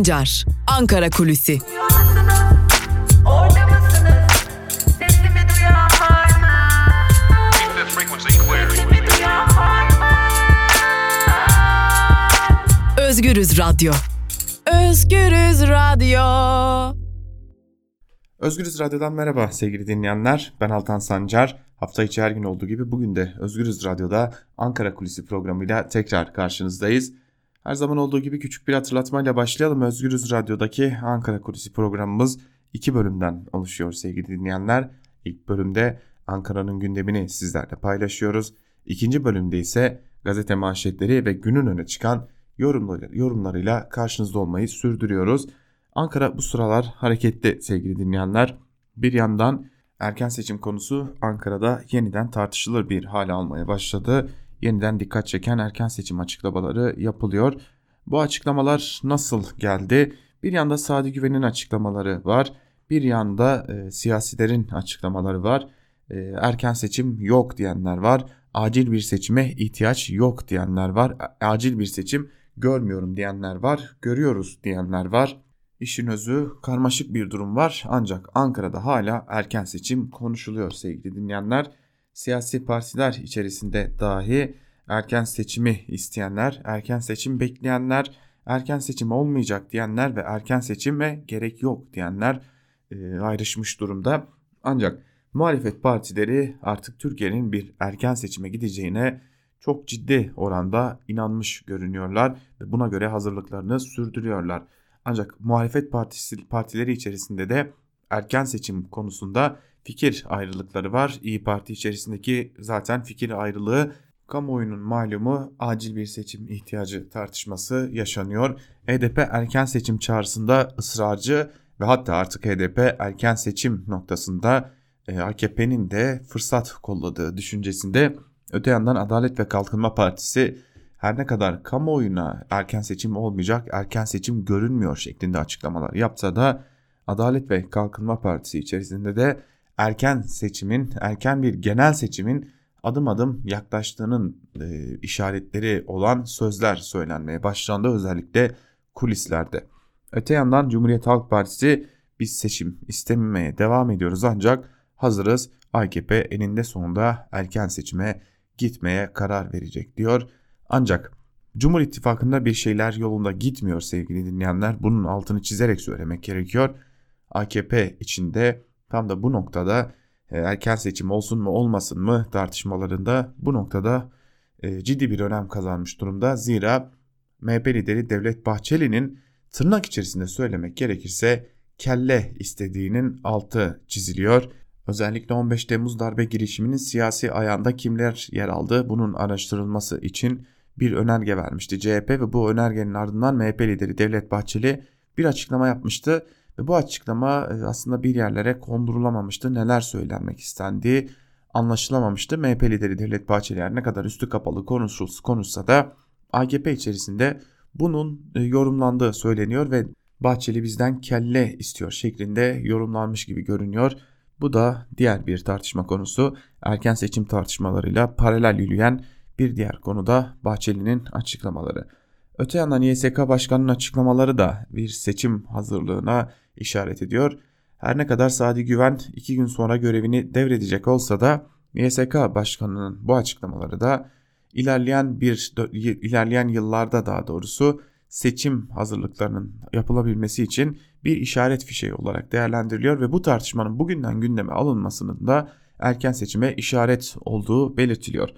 Sancar, Ankara Kulüsi. Özgürüz Radyo. Özgürüz Radyo. Özgürüz Radyo'dan merhaba sevgili dinleyenler. Ben Altan Sancar. Hafta içi her gün olduğu gibi bugün de Özgürüz Radyo'da Ankara Kulisi programıyla tekrar karşınızdayız. Her zaman olduğu gibi küçük bir hatırlatmayla başlayalım. Özgürüz Radyo'daki Ankara Kulisi programımız iki bölümden oluşuyor sevgili dinleyenler. İlk bölümde Ankara'nın gündemini sizlerle paylaşıyoruz. İkinci bölümde ise gazete manşetleri ve günün öne çıkan yorumlarıyla karşınızda olmayı sürdürüyoruz. Ankara bu sıralar hareketli sevgili dinleyenler. Bir yandan erken seçim konusu Ankara'da yeniden tartışılır bir hale almaya başladı. Yeniden dikkat çeken erken seçim açıklamaları yapılıyor. Bu açıklamalar nasıl geldi? Bir yanda Sadi Güven'in açıklamaları var. Bir yanda e, siyasilerin açıklamaları var. E, erken seçim yok diyenler var. Acil bir seçime ihtiyaç yok diyenler var. Acil bir seçim görmüyorum diyenler var. Görüyoruz diyenler var. İşin özü karmaşık bir durum var ancak Ankara'da hala erken seçim konuşuluyor sevgili dinleyenler. Siyasi partiler içerisinde dahi erken seçimi isteyenler, erken seçim bekleyenler, erken seçim olmayacak diyenler ve erken seçime gerek yok diyenler e, ayrışmış durumda. Ancak muhalefet partileri artık Türkiye'nin bir erken seçime gideceğine çok ciddi oranda inanmış görünüyorlar ve buna göre hazırlıklarını sürdürüyorlar. Ancak muhalefet partisi, partileri içerisinde de erken seçim konusunda fikir ayrılıkları var. İyi Parti içerisindeki zaten fikir ayrılığı kamuoyunun malumu acil bir seçim ihtiyacı tartışması yaşanıyor. HDP erken seçim çağrısında ısrarcı ve hatta artık HDP erken seçim noktasında e, AKP'nin de fırsat kolladığı düşüncesinde. Öte yandan Adalet ve Kalkınma Partisi her ne kadar kamuoyuna erken seçim olmayacak, erken seçim görünmüyor şeklinde açıklamalar yapsa da Adalet ve Kalkınma Partisi içerisinde de erken seçimin, erken bir genel seçimin adım adım yaklaştığının e, işaretleri olan sözler söylenmeye başlandı özellikle kulislerde. Öte yandan Cumhuriyet Halk Partisi biz seçim istememeye devam ediyoruz ancak hazırız AKP eninde sonunda erken seçime gitmeye karar verecek diyor. Ancak Cumhur İttifakı'nda bir şeyler yolunda gitmiyor sevgili dinleyenler. Bunun altını çizerek söylemek gerekiyor. AKP içinde tam da bu noktada e, erken seçim olsun mu olmasın mı tartışmalarında bu noktada e, ciddi bir önem kazanmış durumda. Zira MHP lideri Devlet Bahçeli'nin tırnak içerisinde söylemek gerekirse kelle istediğinin altı çiziliyor. Özellikle 15 Temmuz darbe girişiminin siyasi ayağında kimler yer aldı bunun araştırılması için bir önerge vermişti CHP ve bu önergenin ardından MHP lideri Devlet Bahçeli bir açıklama yapmıştı ve bu açıklama e, aslında bir yerlere kondurulamamıştı. Neler söylenmek istendiği anlaşılamamıştı. MHP lideri Devlet Bahçeli her ne kadar üstü kapalı konuşulsa, konuşsa da AKP içerisinde bunun e, yorumlandığı söyleniyor ve Bahçeli bizden kelle istiyor şeklinde yorumlanmış gibi görünüyor. Bu da diğer bir tartışma konusu. Erken seçim tartışmalarıyla paralel yürüyen bir diğer konu da Bahçeli'nin açıklamaları. Öte yandan YSK Başkanı'nın açıklamaları da bir seçim hazırlığına işaret ediyor. Her ne kadar Sadi Güven iki gün sonra görevini devredecek olsa da YSK Başkanı'nın bu açıklamaları da ilerleyen bir ilerleyen yıllarda daha doğrusu seçim hazırlıklarının yapılabilmesi için bir işaret fişeği olarak değerlendiriliyor ve bu tartışmanın bugünden gündeme alınmasının da erken seçime işaret olduğu belirtiliyor.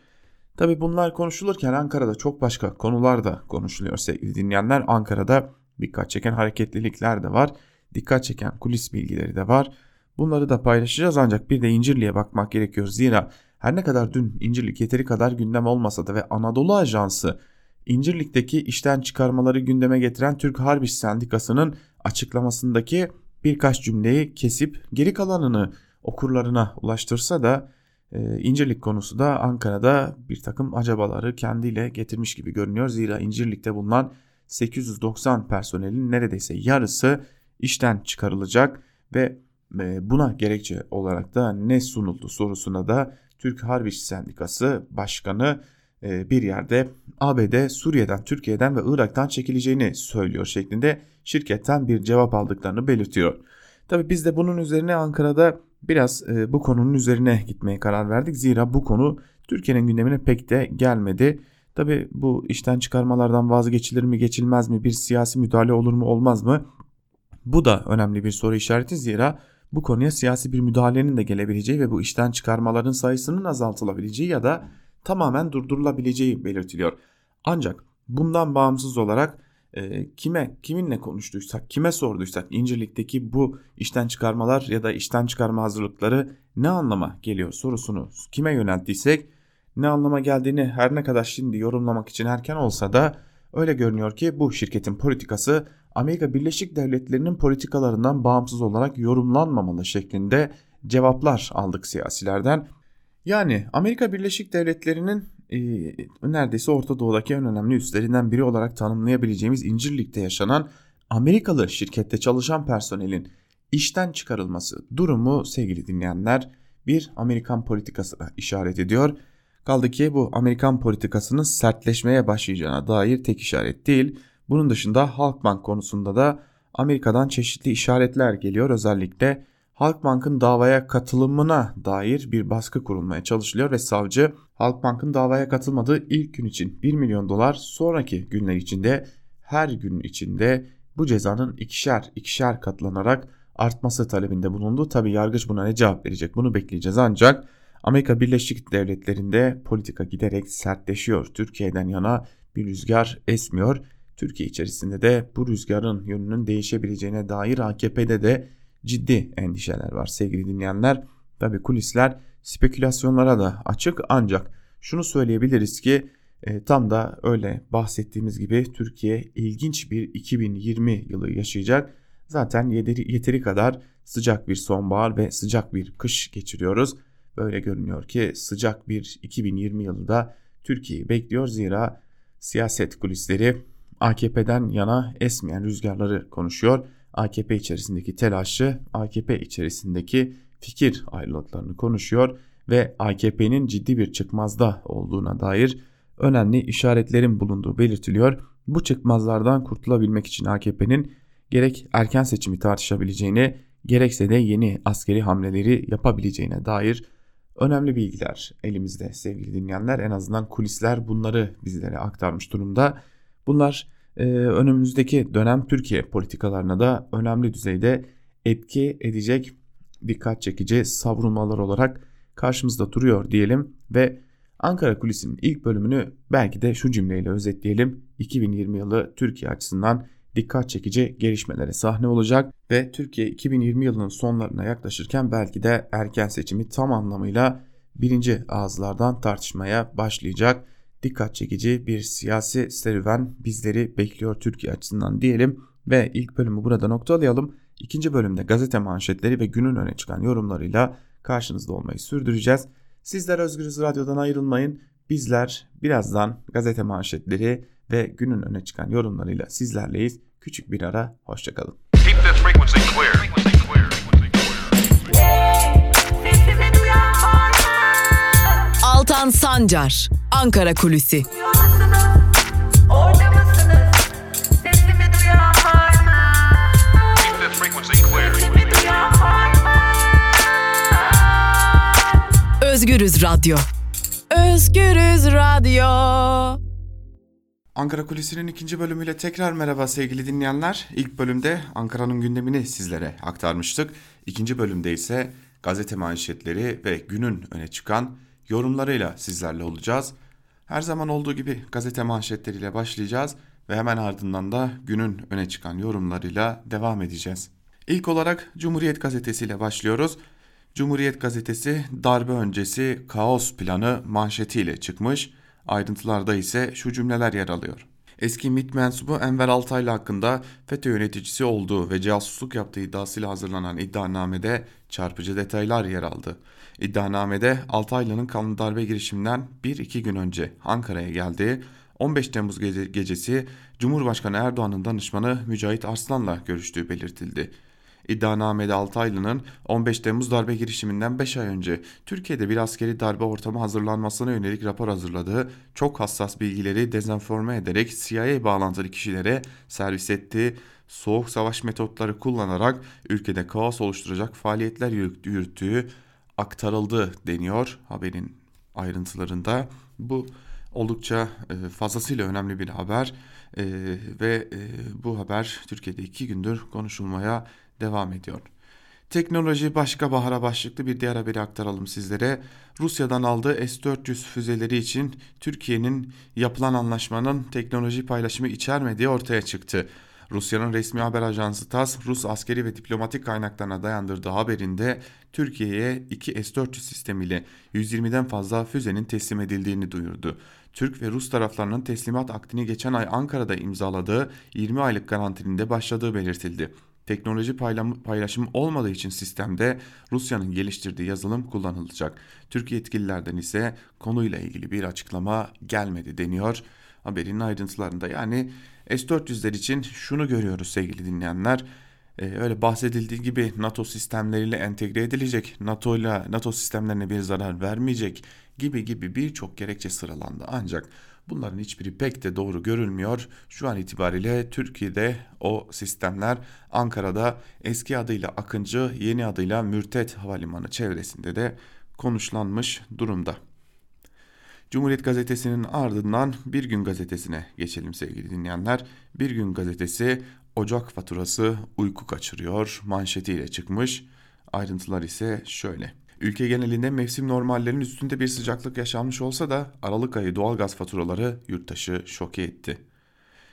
Tabi bunlar konuşulurken Ankara'da çok başka konular da konuşuluyor sevgili dinleyenler. Ankara'da dikkat çeken hareketlilikler de var. Dikkat çeken kulis bilgileri de var. Bunları da paylaşacağız ancak bir de İncirli'ye bakmak gerekiyor. Zira her ne kadar dün İncirlik yeteri kadar gündem olmasa da ve Anadolu Ajansı İncirlik'teki işten çıkarmaları gündeme getiren Türk Harp İş Sendikası'nın açıklamasındaki birkaç cümleyi kesip geri kalanını okurlarına ulaştırsa da e, konusu da Ankara'da bir takım acabaları kendiyle getirmiş gibi görünüyor. Zira İncirlik'te bulunan 890 personelin neredeyse yarısı işten çıkarılacak ve e, buna gerekçe olarak da ne sunuldu sorusuna da Türk Harp İş Sendikası Başkanı e, bir yerde ABD Suriye'den, Türkiye'den ve Irak'tan çekileceğini söylüyor şeklinde şirketten bir cevap aldıklarını belirtiyor. Tabi biz de bunun üzerine Ankara'da biraz e, bu konunun üzerine gitmeye karar verdik. Zira bu konu Türkiye'nin gündemine pek de gelmedi. Tabi bu işten çıkarmalardan vazgeçilir mi geçilmez mi bir siyasi müdahale olur mu olmaz mı? Bu da önemli bir soru işareti zira bu konuya siyasi bir müdahalenin de gelebileceği ve bu işten çıkarmaların sayısının azaltılabileceği ya da tamamen durdurulabileceği belirtiliyor. Ancak bundan bağımsız olarak e, kime kiminle konuştuysak kime sorduysak İncirlik'teki bu işten çıkarmalar ya da işten çıkarma hazırlıkları ne anlama geliyor sorusunu kime yönelttiysek ne anlama geldiğini her ne kadar şimdi yorumlamak için erken olsa da öyle görünüyor ki bu şirketin politikası Amerika Birleşik Devletleri'nin politikalarından bağımsız olarak yorumlanmamalı şeklinde cevaplar aldık siyasilerden. Yani Amerika Birleşik Devletleri'nin e, neredeyse Orta Doğu'daki en önemli üstlerinden biri olarak tanımlayabileceğimiz İncirlik'te yaşanan Amerikalı şirkette çalışan personelin işten çıkarılması durumu sevgili dinleyenler bir Amerikan politikasına işaret ediyor. Kaldı ki bu Amerikan politikasının sertleşmeye başlayacağına dair tek işaret değil. Bunun dışında Halkbank konusunda da Amerika'dan çeşitli işaretler geliyor. Özellikle Halkbank'ın davaya katılımına dair bir baskı kurulmaya çalışılıyor ve savcı Halkbank'ın davaya katılmadığı ilk gün için 1 milyon dolar sonraki günler içinde her gün içinde bu cezanın ikişer ikişer katlanarak artması talebinde bulundu. Tabi yargıç buna ne cevap verecek bunu bekleyeceğiz ancak Amerika Birleşik Devletleri'nde politika giderek sertleşiyor. Türkiye'den yana bir rüzgar esmiyor. Türkiye içerisinde de bu rüzgarın yönünün değişebileceğine dair AKP'de de ciddi endişeler var sevgili dinleyenler. Tabi kulisler spekülasyonlara da açık ancak şunu söyleyebiliriz ki e, tam da öyle bahsettiğimiz gibi Türkiye ilginç bir 2020 yılı yaşayacak. Zaten yeteri, yeteri kadar sıcak bir sonbahar ve sıcak bir kış geçiriyoruz. Böyle görünüyor ki sıcak bir 2020 yılı da Türkiye'yi bekliyor zira siyaset kulisleri AKP'den yana esmeyen rüzgarları konuşuyor. AKP içerisindeki telaşı, AKP içerisindeki fikir ayrılıklarını konuşuyor ve AKP'nin ciddi bir çıkmazda olduğuna dair önemli işaretlerin bulunduğu belirtiliyor. Bu çıkmazlardan kurtulabilmek için AKP'nin gerek erken seçimi tartışabileceğini gerekse de yeni askeri hamleleri yapabileceğine dair önemli bilgiler elimizde sevgili dinleyenler. En azından kulisler bunları bizlere aktarmış durumda. Bunlar e, önümüzdeki dönem Türkiye politikalarına da önemli düzeyde etki edecek dikkat çekici savrulmalar olarak karşımızda duruyor diyelim ve Ankara Kulisi'nin ilk bölümünü belki de şu cümleyle özetleyelim. 2020 yılı Türkiye açısından dikkat çekici gelişmelere sahne olacak ve Türkiye 2020 yılının sonlarına yaklaşırken belki de erken seçimi tam anlamıyla birinci ağızlardan tartışmaya başlayacak. Dikkat çekici bir siyasi serüven bizleri bekliyor Türkiye açısından diyelim ve ilk bölümü burada noktalayalım. İkinci bölümde gazete manşetleri ve günün öne çıkan yorumlarıyla karşınızda olmayı sürdüreceğiz. Sizler Özgürüz Radyo'dan ayrılmayın. Bizler birazdan gazete manşetleri ve günün öne çıkan yorumlarıyla sizlerleyiz. Küçük bir ara, hoşçakalın. Altan Sancar, Ankara Kulüsi. Özgürüz Radyo. Özgürüz Radyo. Ankara Kulisi'nin ikinci bölümüyle tekrar merhaba sevgili dinleyenler. İlk bölümde Ankara'nın gündemini sizlere aktarmıştık. İkinci bölümde ise gazete manşetleri ve günün öne çıkan yorumlarıyla sizlerle olacağız. Her zaman olduğu gibi gazete manşetleriyle başlayacağız ve hemen ardından da günün öne çıkan yorumlarıyla devam edeceğiz. İlk olarak Cumhuriyet Gazetesi ile başlıyoruz. Cumhuriyet Gazetesi darbe öncesi kaos planı manşetiyle çıkmış. Ayrıntılarda ise şu cümleler yer alıyor. Eski MİT mensubu Enver Altaylı hakkında FETÖ yöneticisi olduğu ve casusluk yaptığı iddiasıyla hazırlanan iddianamede çarpıcı detaylar yer aldı. İddianamede Altaylı'nın kanlı darbe girişiminden 1-2 gün önce Ankara'ya geldiği 15 Temmuz gecesi Cumhurbaşkanı Erdoğan'ın danışmanı Mücahit Arslan'la görüştüğü belirtildi. İddianamede Altaylı'nın 15 Temmuz darbe girişiminden 5 ay önce Türkiye'de bir askeri darbe ortamı hazırlanmasına yönelik rapor hazırladığı çok hassas bilgileri dezenforme ederek CIA bağlantılı kişilere servis ettiği soğuk savaş metotları kullanarak ülkede kaos oluşturacak faaliyetler yürüttüğü aktarıldı deniyor haberin ayrıntılarında. Bu oldukça e, fazlasıyla önemli bir haber e, ve e, bu haber Türkiye'de iki gündür konuşulmaya devam ediyor. Teknoloji başka bahara başlıklı bir diğer haberi aktaralım sizlere. Rusya'dan aldığı S-400 füzeleri için Türkiye'nin yapılan anlaşmanın teknoloji paylaşımı içermediği ortaya çıktı. Rusya'nın resmi haber ajansı TASS, Rus askeri ve diplomatik kaynaklarına dayandırdığı haberinde Türkiye'ye 2 S-400 sistemiyle 120'den fazla füzenin teslim edildiğini duyurdu. Türk ve Rus taraflarının teslimat akdini geçen ay Ankara'da imzaladığı 20 aylık garantinin de başladığı belirtildi. Teknoloji paylaşımı olmadığı için sistemde Rusya'nın geliştirdiği yazılım kullanılacak. Türkiye yetkililerden ise konuyla ilgili bir açıklama gelmedi deniyor haberin ayrıntılarında. Yani S-400'ler için şunu görüyoruz sevgili dinleyenler. Ee, öyle bahsedildiği gibi NATO sistemleriyle entegre edilecek, NATO ile NATO sistemlerine bir zarar vermeyecek gibi gibi birçok gerekçe sıralandı. Ancak bunların hiçbiri pek de doğru görülmüyor. Şu an itibariyle Türkiye'de o sistemler Ankara'da eski adıyla Akıncı, yeni adıyla Mürtet Havalimanı çevresinde de konuşlanmış durumda. Cumhuriyet Gazetesi'nin ardından Bir Gün Gazetesi'ne geçelim sevgili dinleyenler. Bir Gün Gazetesi Ocak faturası uyku kaçırıyor manşetiyle çıkmış. Ayrıntılar ise şöyle. Ülke genelinde mevsim normallerinin üstünde bir sıcaklık yaşanmış olsa da Aralık ayı doğalgaz faturaları yurttaşı şoke etti.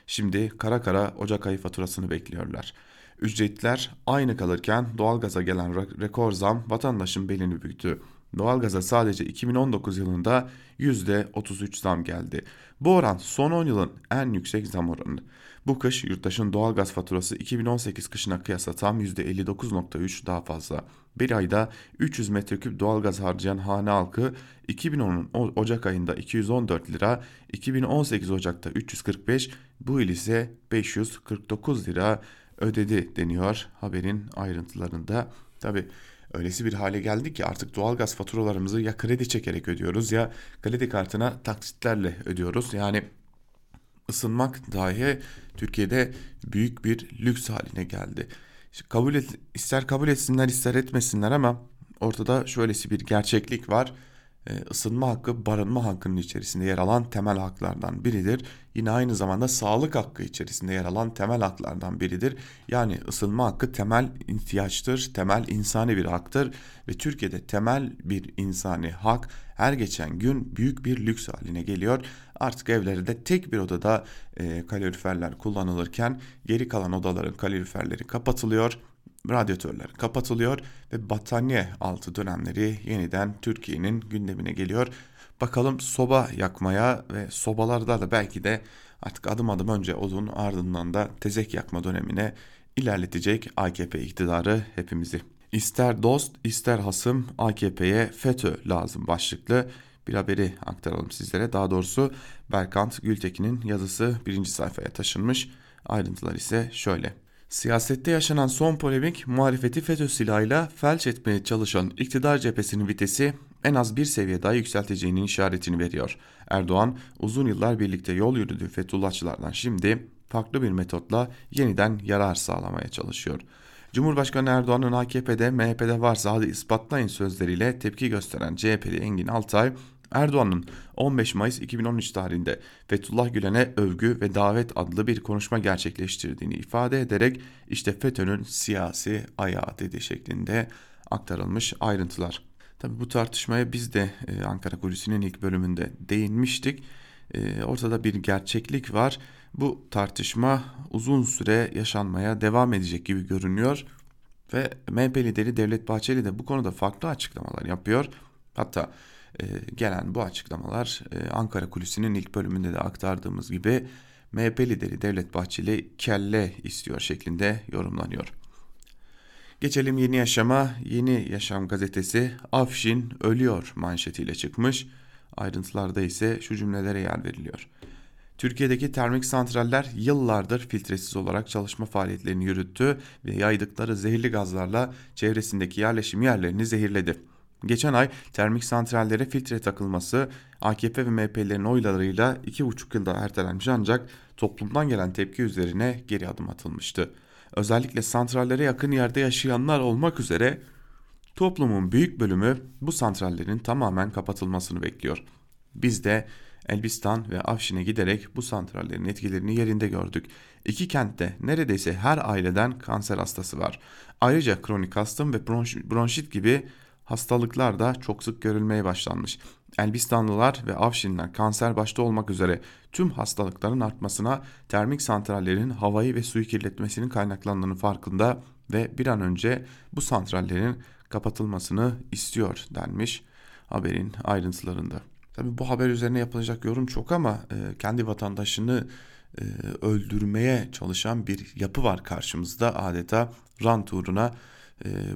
Şimdi kara kara Ocak ayı faturasını bekliyorlar. Ücretler aynı kalırken doğalgaza gelen rekor zam vatandaşın belini büktü. Doğalgaza sadece 2019 yılında %33 zam geldi. Bu oran son 10 yılın en yüksek zam oranı. Bu kış yurttaşın doğalgaz faturası 2018 kışına kıyasla tam %59.3 daha fazla. Bir ayda 300 metreküp doğalgaz harcayan hane halkı 2010'un Ocak ayında 214 lira, 2018 Ocak'ta 345, bu yıl ise 549 lira ödedi deniyor haberin ayrıntılarında. Tabi öylesi bir hale geldi ki artık doğalgaz faturalarımızı ya kredi çekerek ödüyoruz ya kredi kartına taksitlerle ödüyoruz. Yani ısınmak dahi Türkiye'de büyük bir lüks haline geldi. Kabul et, ister kabul etsinler ister etmesinler ama ortada şöylesi bir gerçeklik var. Ee, ısınma hakkı barınma hakkının içerisinde yer alan temel haklardan biridir. Yine aynı zamanda sağlık hakkı içerisinde yer alan temel haklardan biridir. Yani ısınma hakkı temel ihtiyaçtır, temel insani bir haktır ve Türkiye'de temel bir insani hak her geçen gün büyük bir lüks haline geliyor. Artık evlerde tek bir odada e, kaloriferler kullanılırken geri kalan odaların kaloriferleri kapatılıyor radyatörler kapatılıyor ve battaniye altı dönemleri yeniden Türkiye'nin gündemine geliyor. Bakalım soba yakmaya ve sobalarda da belki de artık adım adım önce odun ardından da tezek yakma dönemine ilerletecek AKP iktidarı hepimizi. İster dost ister hasım AKP'ye FETÖ lazım başlıklı bir haberi aktaralım sizlere. Daha doğrusu Berkant Gültekin'in yazısı birinci sayfaya taşınmış. Ayrıntılar ise şöyle. Siyasette yaşanan son polemik muhalefeti FETÖ silahıyla felç etmeye çalışan iktidar cephesinin vitesi en az bir seviye daha yükselteceğinin işaretini veriyor. Erdoğan uzun yıllar birlikte yol yürüdüğü Fethullahçılardan şimdi farklı bir metotla yeniden yarar sağlamaya çalışıyor. Cumhurbaşkanı Erdoğan'ın AKP'de MHP'de varsa hadi ispatlayın sözleriyle tepki gösteren CHP'li Engin Altay Erdoğan'ın 15 Mayıs 2013 tarihinde Fethullah Gülen'e övgü ve davet adlı bir konuşma gerçekleştirdiğini ifade ederek işte FETÖ'nün siyasi ayağı dedi şeklinde aktarılmış ayrıntılar. Tabi bu tartışmaya biz de e, Ankara Kulisi'nin ilk bölümünde değinmiştik. E, ortada bir gerçeklik var. Bu tartışma uzun süre yaşanmaya devam edecek gibi görünüyor. Ve MHP lideri Devlet Bahçeli de bu konuda farklı açıklamalar yapıyor. Hatta e, gelen bu açıklamalar e, Ankara Kulisi'nin ilk bölümünde de aktardığımız gibi MHP lideri Devlet Bahçeli kelle istiyor şeklinde yorumlanıyor. Geçelim Yeni Yaşam'a. Yeni Yaşam gazetesi Afşin ölüyor manşetiyle çıkmış. Ayrıntılarda ise şu cümlelere yer veriliyor. Türkiye'deki termik santraller yıllardır filtresiz olarak çalışma faaliyetlerini yürüttü ve yaydıkları zehirli gazlarla çevresindeki yerleşim yerlerini zehirledi. Geçen ay termik santrallere filtre takılması AKP ve MHP'lerin oylarıyla 2,5 yılda ertelenmiş ancak toplumdan gelen tepki üzerine geri adım atılmıştı. Özellikle santrallere yakın yerde yaşayanlar olmak üzere toplumun büyük bölümü bu santrallerin tamamen kapatılmasını bekliyor. Biz de Elbistan ve Afşin'e giderek bu santrallerin etkilerini yerinde gördük. İki kentte neredeyse her aileden kanser hastası var. Ayrıca kronik astım ve bronşit gibi hastalıklar da çok sık görülmeye başlanmış. Elbistanlılar ve Afşinler kanser başta olmak üzere tüm hastalıkların artmasına termik santrallerin havayı ve suyu kirletmesinin kaynaklandığını farkında ve bir an önce bu santrallerin kapatılmasını istiyor denmiş haberin ayrıntılarında. Tabi bu haber üzerine yapılacak yorum çok ama e, kendi vatandaşını e, öldürmeye çalışan bir yapı var karşımızda adeta rant uğruna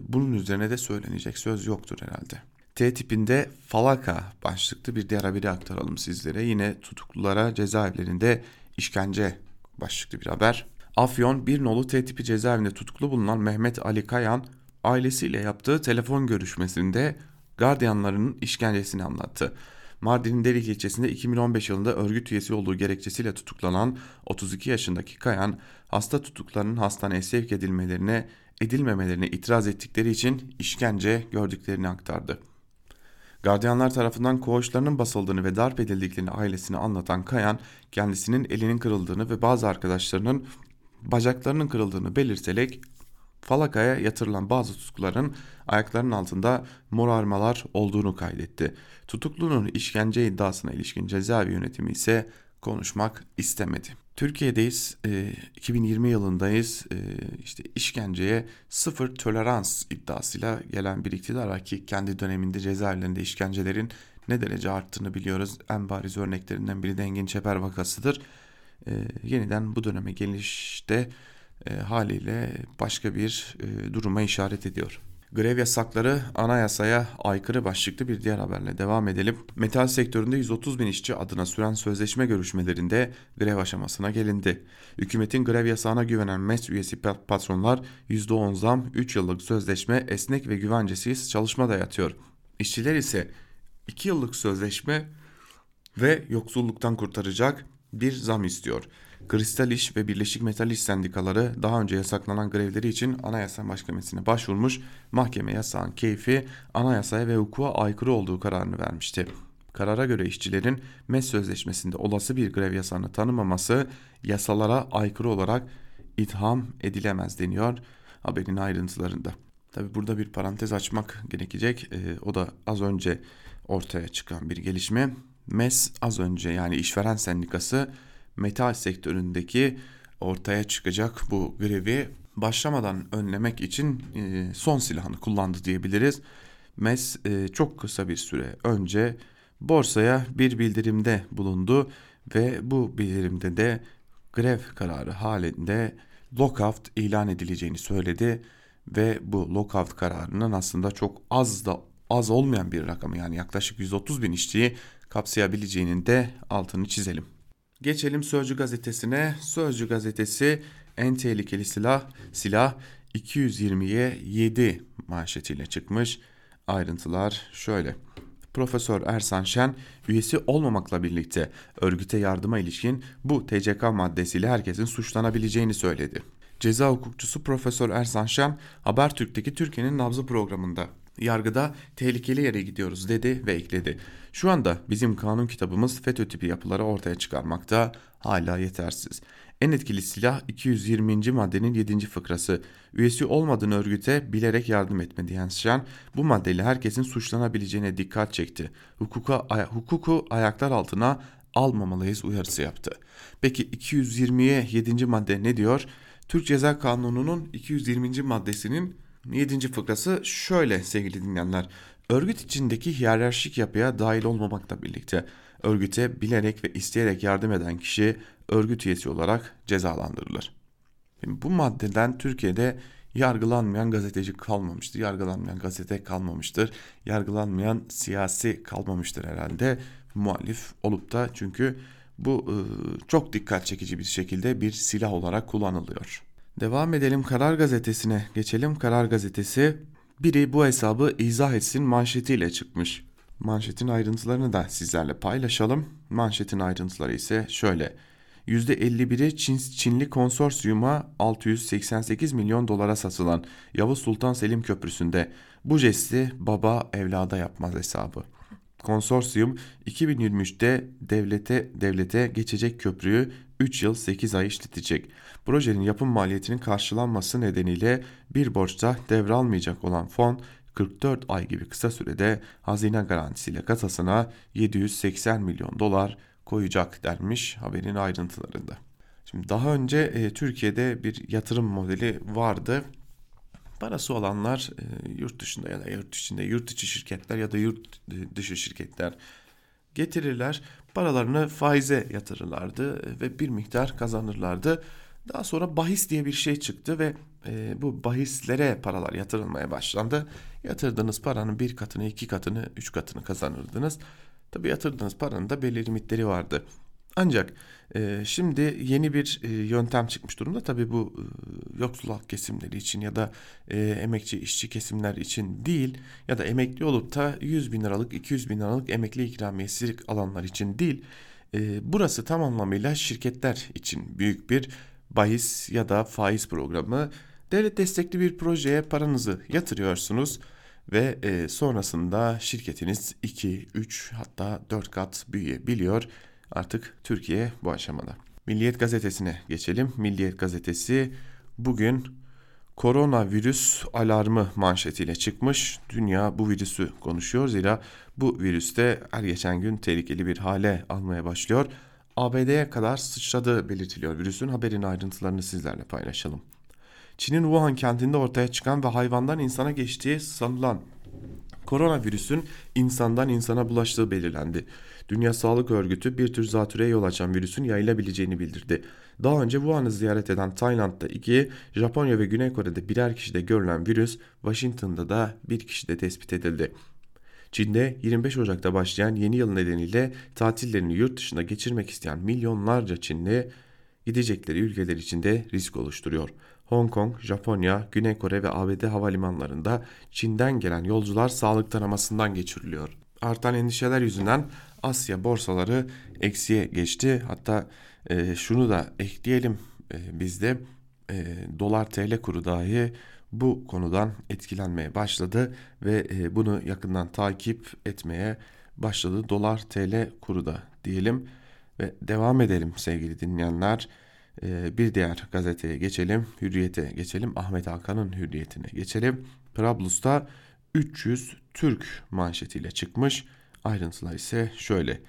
bunun üzerine de söylenecek söz yoktur herhalde. T tipinde falaka başlıklı bir diğer haberi aktaralım sizlere. Yine tutuklulara cezaevlerinde işkence başlıklı bir haber. Afyon bir nolu T tipi cezaevinde tutuklu bulunan Mehmet Ali Kayan ailesiyle yaptığı telefon görüşmesinde gardiyanlarının işkencesini anlattı. Mardin'in Derik ilçesinde 2015 yılında örgüt üyesi olduğu gerekçesiyle tutuklanan 32 yaşındaki Kayan, hasta tutuklarının hastaneye sevk edilmelerine edilmemelerine itiraz ettikleri için işkence gördüklerini aktardı. Gardiyanlar tarafından koğuşlarının basıldığını ve darp edildiklerini ailesine anlatan Kayan, kendisinin elinin kırıldığını ve bazı arkadaşlarının bacaklarının kırıldığını belirterek falakaya yatırılan bazı tutukluların ayaklarının altında morarmalar olduğunu kaydetti. Tutuklunun işkence iddiasına ilişkin cezaevi yönetimi ise konuşmak istemedi. Türkiye'deyiz, e, 2020 yılındayız. E, işte işkenceye sıfır tolerans iddiasıyla gelen bir iktidar var ki kendi döneminde cezaevlerinde işkencelerin ne derece arttığını biliyoruz. En bariz örneklerinden biri de Engin Çeper vakasıdır. E, yeniden bu döneme gelişte e, haliyle başka bir e, duruma işaret ediyor. Grev yasakları anayasaya aykırı başlıklı bir diğer haberle devam edelim. Metal sektöründe 130 bin işçi adına süren sözleşme görüşmelerinde grev aşamasına gelindi. Hükümetin grev yasağına güvenen MES üyesi patronlar %10 zam, 3 yıllık sözleşme, esnek ve güvencesiz çalışma dayatıyor. İşçiler ise 2 yıllık sözleşme ve yoksulluktan kurtaracak bir zam istiyor. Kristal İş ve Birleşik Metal İş Sendikaları daha önce yasaklanan grevleri için Anayasa Mahkemesi'ne başvurmuş, mahkeme yasağın keyfi anayasaya ve hukuka aykırı olduğu kararını vermişti. Karara göre işçilerin MES sözleşmesinde olası bir grev yasağını tanımaması yasalara aykırı olarak itham edilemez deniyor haberin ayrıntılarında. Tabi burada bir parantez açmak gerekecek. E, o da az önce ortaya çıkan bir gelişme. MES az önce yani işveren sendikası metal sektöründeki ortaya çıkacak bu grevi başlamadan önlemek için e, son silahını kullandı diyebiliriz. MES e, çok kısa bir süre önce borsaya bir bildirimde bulundu ve bu bildirimde de grev kararı halinde lockout ilan edileceğini söyledi ve bu lockout kararının aslında çok az da az olmayan bir rakamı yani yaklaşık 130 bin işçiyi kapsayabileceğinin de altını çizelim. Geçelim Sözcü gazetesine. Sözcü gazetesi en tehlikeli silah silah 220'ye 7 manşetiyle çıkmış. Ayrıntılar şöyle. Profesör Ersan Şen üyesi olmamakla birlikte örgüte yardıma ilişkin bu TCK maddesiyle herkesin suçlanabileceğini söyledi. Ceza hukukçusu Profesör Ersan Şen Habertürk'teki Türkiye'nin nabzı programında yargıda tehlikeli yere gidiyoruz dedi ve ekledi. Şu anda bizim kanun kitabımız FETÖ tipi yapıları ortaya çıkarmakta hala yetersiz. En etkili silah 220. maddenin 7. fıkrası. Üyesi olmadığın örgüte bilerek yardım etme diyen Şen bu maddeyle herkesin suçlanabileceğine dikkat çekti. Hukuka, ay hukuku ayaklar altına almamalıyız uyarısı yaptı. Peki 220'ye 7. madde ne diyor? Türk Ceza Kanunu'nun 220. maddesinin 7. fıkrası şöyle sevgili dinleyenler. Örgüt içindeki hiyerarşik yapıya dahil olmamakla birlikte örgüte bilerek ve isteyerek yardım eden kişi örgüt üyesi olarak cezalandırılır. Şimdi bu maddeden Türkiye'de yargılanmayan gazeteci kalmamıştır. Yargılanmayan gazete kalmamıştır. Yargılanmayan siyasi kalmamıştır herhalde. Muhalif olup da çünkü bu e, çok dikkat çekici bir şekilde bir silah olarak kullanılıyor. Devam edelim Karar Gazetesi'ne geçelim. Karar Gazetesi biri bu hesabı izah etsin manşetiyle çıkmış. Manşetin ayrıntılarını da sizlerle paylaşalım. Manşetin ayrıntıları ise şöyle. %51'i Çin, Çinli konsorsiyuma 688 milyon dolara satılan Yavuz Sultan Selim Köprüsü'nde bu jesti baba evlada yapmaz hesabı. Konsorsiyum 2023'te devlete devlete geçecek köprüyü 3 yıl 8 ay işletecek. Projenin yapım maliyetinin karşılanması nedeniyle bir borçta devralmayacak olan fon 44 ay gibi kısa sürede hazine garantisiyle kasasına 780 milyon dolar koyacak dermiş haberin ayrıntılarında. Şimdi daha önce e, Türkiye'de bir yatırım modeli vardı. Parası olanlar e, yurt dışında ya da yurt içinde yurt içi şirketler ya da yurt dışı şirketler getirirler. Paralarını faize yatırırlardı ve bir miktar kazanırlardı. Daha sonra bahis diye bir şey çıktı ve e, bu bahislere paralar yatırılmaya başlandı. Yatırdığınız paranın bir katını, iki katını, üç katını kazanırdınız. Tabii yatırdığınız paranın da belirli limitleri vardı. Ancak e, şimdi yeni bir e, yöntem çıkmış durumda. Tabii bu e, yoksul halk kesimleri için ya da e, emekçi işçi kesimler için değil ya da emekli olup da 100 bin liralık 200 bin liralık emekli ikramiyesi alanlar için değil. E, burası tam anlamıyla şirketler için büyük bir bahis ya da faiz programı. Devlet destekli bir projeye paranızı yatırıyorsunuz ve e, sonrasında şirketiniz 2, 3 hatta 4 kat büyüyebiliyor. Artık Türkiye bu aşamada. Milliyet gazetesine geçelim. Milliyet gazetesi bugün koronavirüs alarmı manşetiyle çıkmış. Dünya bu virüsü konuşuyor zira bu virüste her geçen gün tehlikeli bir hale almaya başlıyor. ABD'ye kadar sıçradığı belirtiliyor virüsün. Haberin ayrıntılarını sizlerle paylaşalım. Çin'in Wuhan kentinde ortaya çıkan ve hayvandan insana geçtiği sanılan koronavirüsün insandan insana bulaştığı belirlendi. Dünya Sağlık Örgütü bir tür zatürreye yol açan virüsün yayılabileceğini bildirdi. Daha önce Wuhan'ı ziyaret eden Tayland'da iki, Japonya ve Güney Kore'de birer kişide görülen virüs Washington'da da bir kişide tespit edildi. Çin'de 25 Ocak'ta başlayan yeni yıl nedeniyle tatillerini yurt dışında geçirmek isteyen milyonlarca Çinli gidecekleri ülkeler içinde risk oluşturuyor. Hong Kong, Japonya, Güney Kore ve ABD havalimanlarında Çin'den gelen yolcular sağlık taramasından geçiriliyor. Artan endişeler yüzünden Asya borsaları eksiye geçti. Hatta e, şunu da ekleyelim e, bizde e, dolar TL kuru dahi bu konudan etkilenmeye başladı ve e, bunu yakından takip etmeye başladı. Dolar TL kuru da diyelim ve devam edelim sevgili dinleyenler. E, bir diğer gazeteye geçelim. Hürriyete geçelim. Ahmet Hakan'ın hürriyetine geçelim. Trablus'ta 300 Türk manşetiyle çıkmış. Ayrıntılar ise şöyle.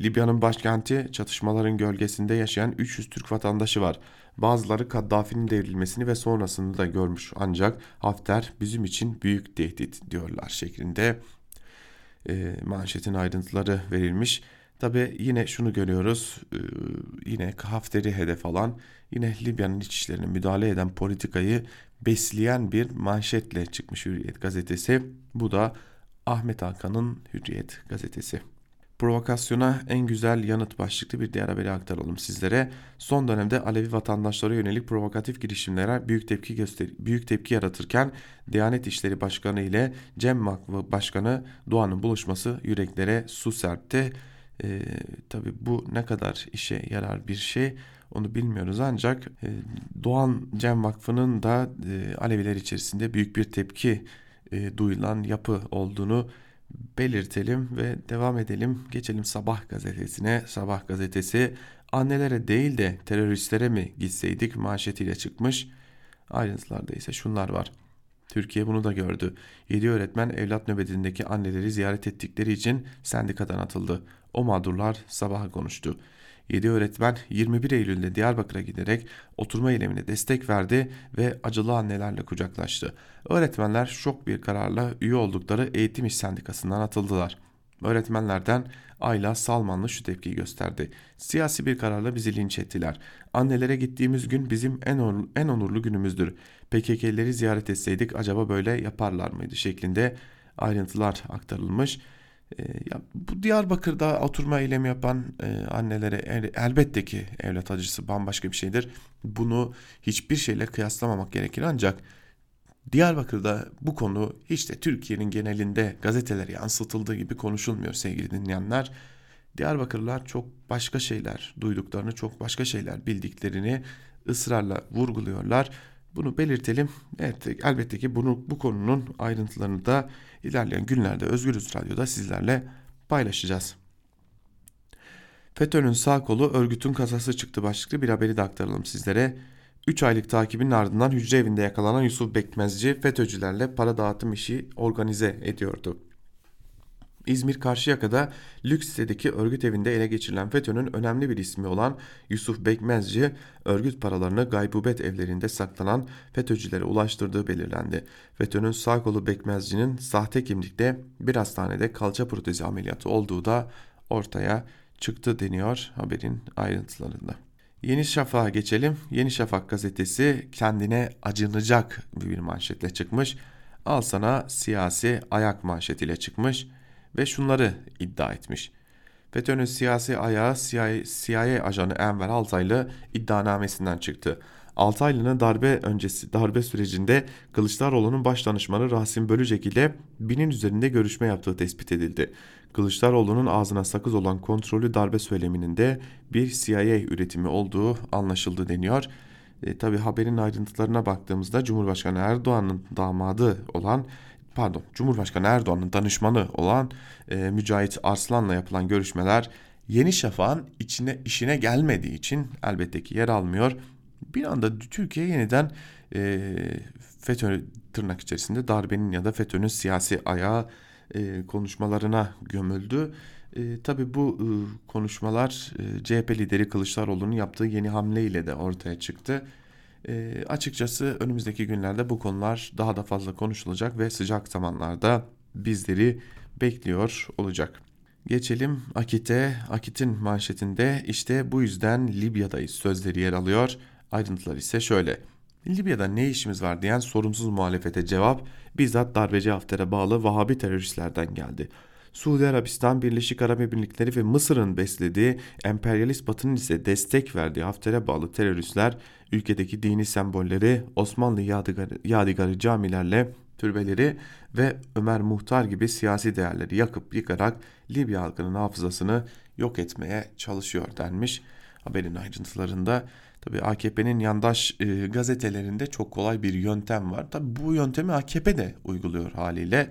Libya'nın başkenti çatışmaların gölgesinde yaşayan 300 Türk vatandaşı var. Bazıları Kaddafi'nin devrilmesini ve sonrasını da görmüş ancak Hafter bizim için büyük tehdit diyorlar şeklinde e, manşetin ayrıntıları verilmiş. Tabi yine şunu görüyoruz e, yine Hafter'i hedef alan yine Libya'nın iç işlerine müdahale eden politikayı besleyen bir manşetle çıkmış Hürriyet gazetesi. Bu da Ahmet Hakan'ın Hürriyet gazetesi. Provokasyona en güzel yanıt başlıklı bir diğer haberi aktaralım sizlere. Son dönemde Alevi vatandaşlara yönelik provokatif girişimlere büyük tepki göster büyük tepki yaratırken Diyanet İşleri Başkanı ile Cem Vakfı Başkanı Doğan'ın buluşması yüreklere su serpti. Ee, Tabi bu ne kadar işe yarar bir şey onu bilmiyoruz ancak e, Doğan Cem Vakfı'nın da e, Aleviler içerisinde büyük bir tepki e, duyulan yapı olduğunu belirtelim ve devam edelim. Geçelim Sabah gazetesine. Sabah gazetesi annelere değil de teröristlere mi gitseydik manşetiyle çıkmış. Ayrıntılarda ise şunlar var. Türkiye bunu da gördü. 7 öğretmen evlat nöbetindeki anneleri ziyaret ettikleri için sendikadan atıldı. O mağdurlar sabaha konuştu. 7 öğretmen 21 Eylül'de Diyarbakır'a giderek oturma eylemine destek verdi ve acılı annelerle kucaklaştı. Öğretmenler şok bir kararla üye oldukları Eğitim İş Sendikası'ndan atıldılar. Öğretmenlerden Ayla Salmanlı şu tepkiyi gösterdi. Siyasi bir kararla bizi linç ettiler. Annelere gittiğimiz gün bizim en, onurlu, en onurlu günümüzdür. PKK'leri ziyaret etseydik acaba böyle yaparlar mıydı şeklinde ayrıntılar aktarılmış. E, ya bu Diyarbakır'da oturma eylemi yapan e, annelere el, elbette ki evlat acısı bambaşka bir şeydir. Bunu hiçbir şeyle kıyaslamamak gerekir ancak Diyarbakır'da bu konu hiç de Türkiye'nin genelinde gazetelere yansıtıldığı gibi konuşulmuyor sevgili dinleyenler. Diyarbakırlılar çok başka şeyler duyduklarını, çok başka şeyler bildiklerini ısrarla vurguluyorlar. Bunu belirtelim. Evet, elbette ki bunu bu konunun ayrıntılarını da ilerleyen günlerde Özgürüz Radyo'da sizlerle paylaşacağız. FETÖ'nün sağ kolu örgütün kasası çıktı başlıklı bir haberi de aktaralım sizlere. 3 aylık takibin ardından hücre evinde yakalanan Yusuf Bekmezci FETÖ'cülerle para dağıtım işi organize ediyordu. İzmir Karşıyaka'da lüks sitedeki örgüt evinde ele geçirilen FETÖ'nün önemli bir ismi olan Yusuf Bekmezci, örgüt paralarını gaybubet evlerinde saklanan FETÖ'cülere ulaştırdığı belirlendi. FETÖ'nün sağ kolu Bekmezci'nin sahte kimlikte bir hastanede kalça protezi ameliyatı olduğu da ortaya çıktı deniyor haberin ayrıntılarında. Yeni Şafak'a geçelim. Yeni Şafak gazetesi kendine acınacak bir manşetle çıkmış. Al sana siyasi ayak manşetiyle çıkmış ve şunları iddia etmiş. FETÖ'nün siyasi ayağı CIA, CIA ajanı Enver Altaylı iddianamesinden çıktı. Altaylı'nın darbe öncesi darbe sürecinde Kılıçdaroğlu'nun baş danışmanı Rasim Bölücek ile binin üzerinde görüşme yaptığı tespit edildi. Kılıçdaroğlu'nun ağzına sakız olan kontrollü darbe söyleminin de bir CIA üretimi olduğu anlaşıldı deniyor. E, Tabi haberin ayrıntılarına baktığımızda Cumhurbaşkanı Erdoğan'ın damadı olan pardon Cumhurbaşkanı Erdoğan'ın danışmanı olan e, Mücahit Arslan'la yapılan görüşmeler Yeni Şafak'ın içine işine gelmediği için elbette ki yer almıyor. Bir anda Türkiye yeniden e, FETÖ tırnak içerisinde darbenin ya da FETÖ'nün siyasi ayağı e, konuşmalarına gömüldü. E, tabii bu e, konuşmalar e, CHP lideri Kılıçdaroğlu'nun yaptığı yeni hamleyle de ortaya çıktı. E, açıkçası önümüzdeki günlerde bu konular daha da fazla konuşulacak ve sıcak zamanlarda bizleri bekliyor olacak. Geçelim Akit'e. Akit'in manşetinde işte bu yüzden Libya'dayız sözleri yer alıyor. Ayrıntılar ise şöyle. Libya'da ne işimiz var diyen sorumsuz muhalefete cevap bizzat darbeci Hafter'e bağlı Vahabi teröristlerden geldi. Suudi Arabistan, Birleşik Arap Emirlikleri ve Mısır'ın beslediği emperyalist batının ise destek verdiği Hafter'e bağlı teröristler ülkedeki dini sembolleri, Osmanlı yadigarı, yadigarı camilerle türbeleri ve Ömer Muhtar gibi siyasi değerleri yakıp yıkarak Libya halkının hafızasını yok etmeye çalışıyor denmiş. Haberin ayrıntılarında tabi AKP'nin yandaş e, gazetelerinde çok kolay bir yöntem var. Tabi bu yöntemi AKP de uyguluyor haliyle.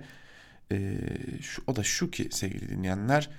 E, şu, o da şu ki sevgili dinleyenler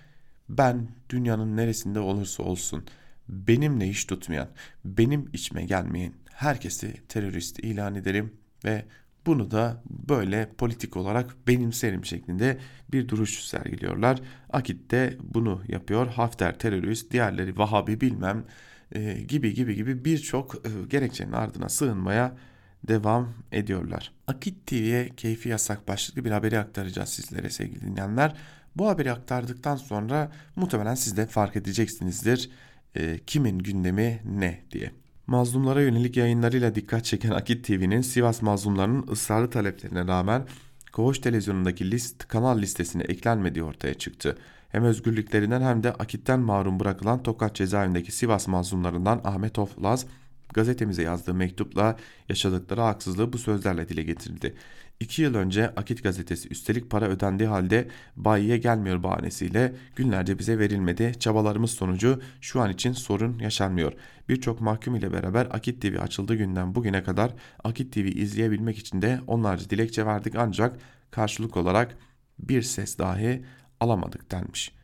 ben dünyanın neresinde olursa olsun benimle iş tutmayan, benim içime gelmeyen herkesi terörist ilan ederim ve bunu da böyle politik olarak benimserim şeklinde bir duruş sergiliyorlar. Akit de bunu yapıyor. Hafter terörist, diğerleri Vahabi bilmem e, gibi gibi gibi birçok e, gerekçenin ardına sığınmaya devam ediyorlar. Akit TV'ye keyfi yasak başlıklı bir haberi aktaracağız sizlere sevgili dinleyenler. Bu haberi aktardıktan sonra muhtemelen siz de fark edeceksinizdir e, kimin gündemi ne diye. Mazlumlara yönelik yayınlarıyla dikkat çeken Akit TV'nin Sivas mazlumlarının ısrarlı taleplerine rağmen Koğuş televizyonundaki list kanal listesine eklenmediği ortaya çıktı. Hem özgürlüklerinden hem de akitten mahrum bırakılan Tokat cezaevindeki Sivas mazlumlarından Ahmet Oflaz gazetemize yazdığı mektupla yaşadıkları haksızlığı bu sözlerle dile getirildi. İki yıl önce Akit gazetesi üstelik para ödendiği halde bayiye gelmiyor bahanesiyle günlerce bize verilmedi. Çabalarımız sonucu şu an için sorun yaşanmıyor. Birçok mahkum ile beraber Akit TV açıldığı günden bugüne kadar Akit TV izleyebilmek için de onlarca dilekçe verdik ancak karşılık olarak bir ses dahi alamadık denmiş.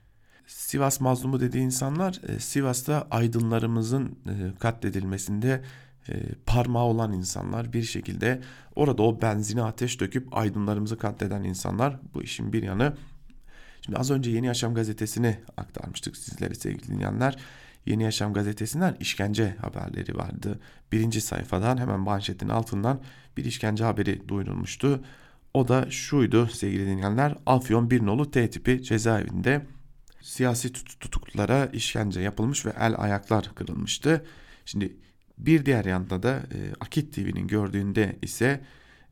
Sivas mazlumu dediği insanlar e, Sivas'ta aydınlarımızın e, katledilmesinde e, parmağı olan insanlar bir şekilde orada o benzini ateş döküp aydınlarımızı katleden insanlar bu işin bir yanı. Şimdi az önce Yeni Yaşam gazetesini aktarmıştık sizlere sevgili dinleyenler. Yeni Yaşam gazetesinden işkence haberleri vardı. Birinci sayfadan hemen manşetin altından bir işkence haberi duyurulmuştu. O da şuydu sevgili dinleyenler. Afyon Birnolu T tipi cezaevinde siyasi tutuklulara işkence yapılmış ve el ayaklar kırılmıştı. Şimdi bir diğer yanda da e, Akit TV'nin gördüğünde ise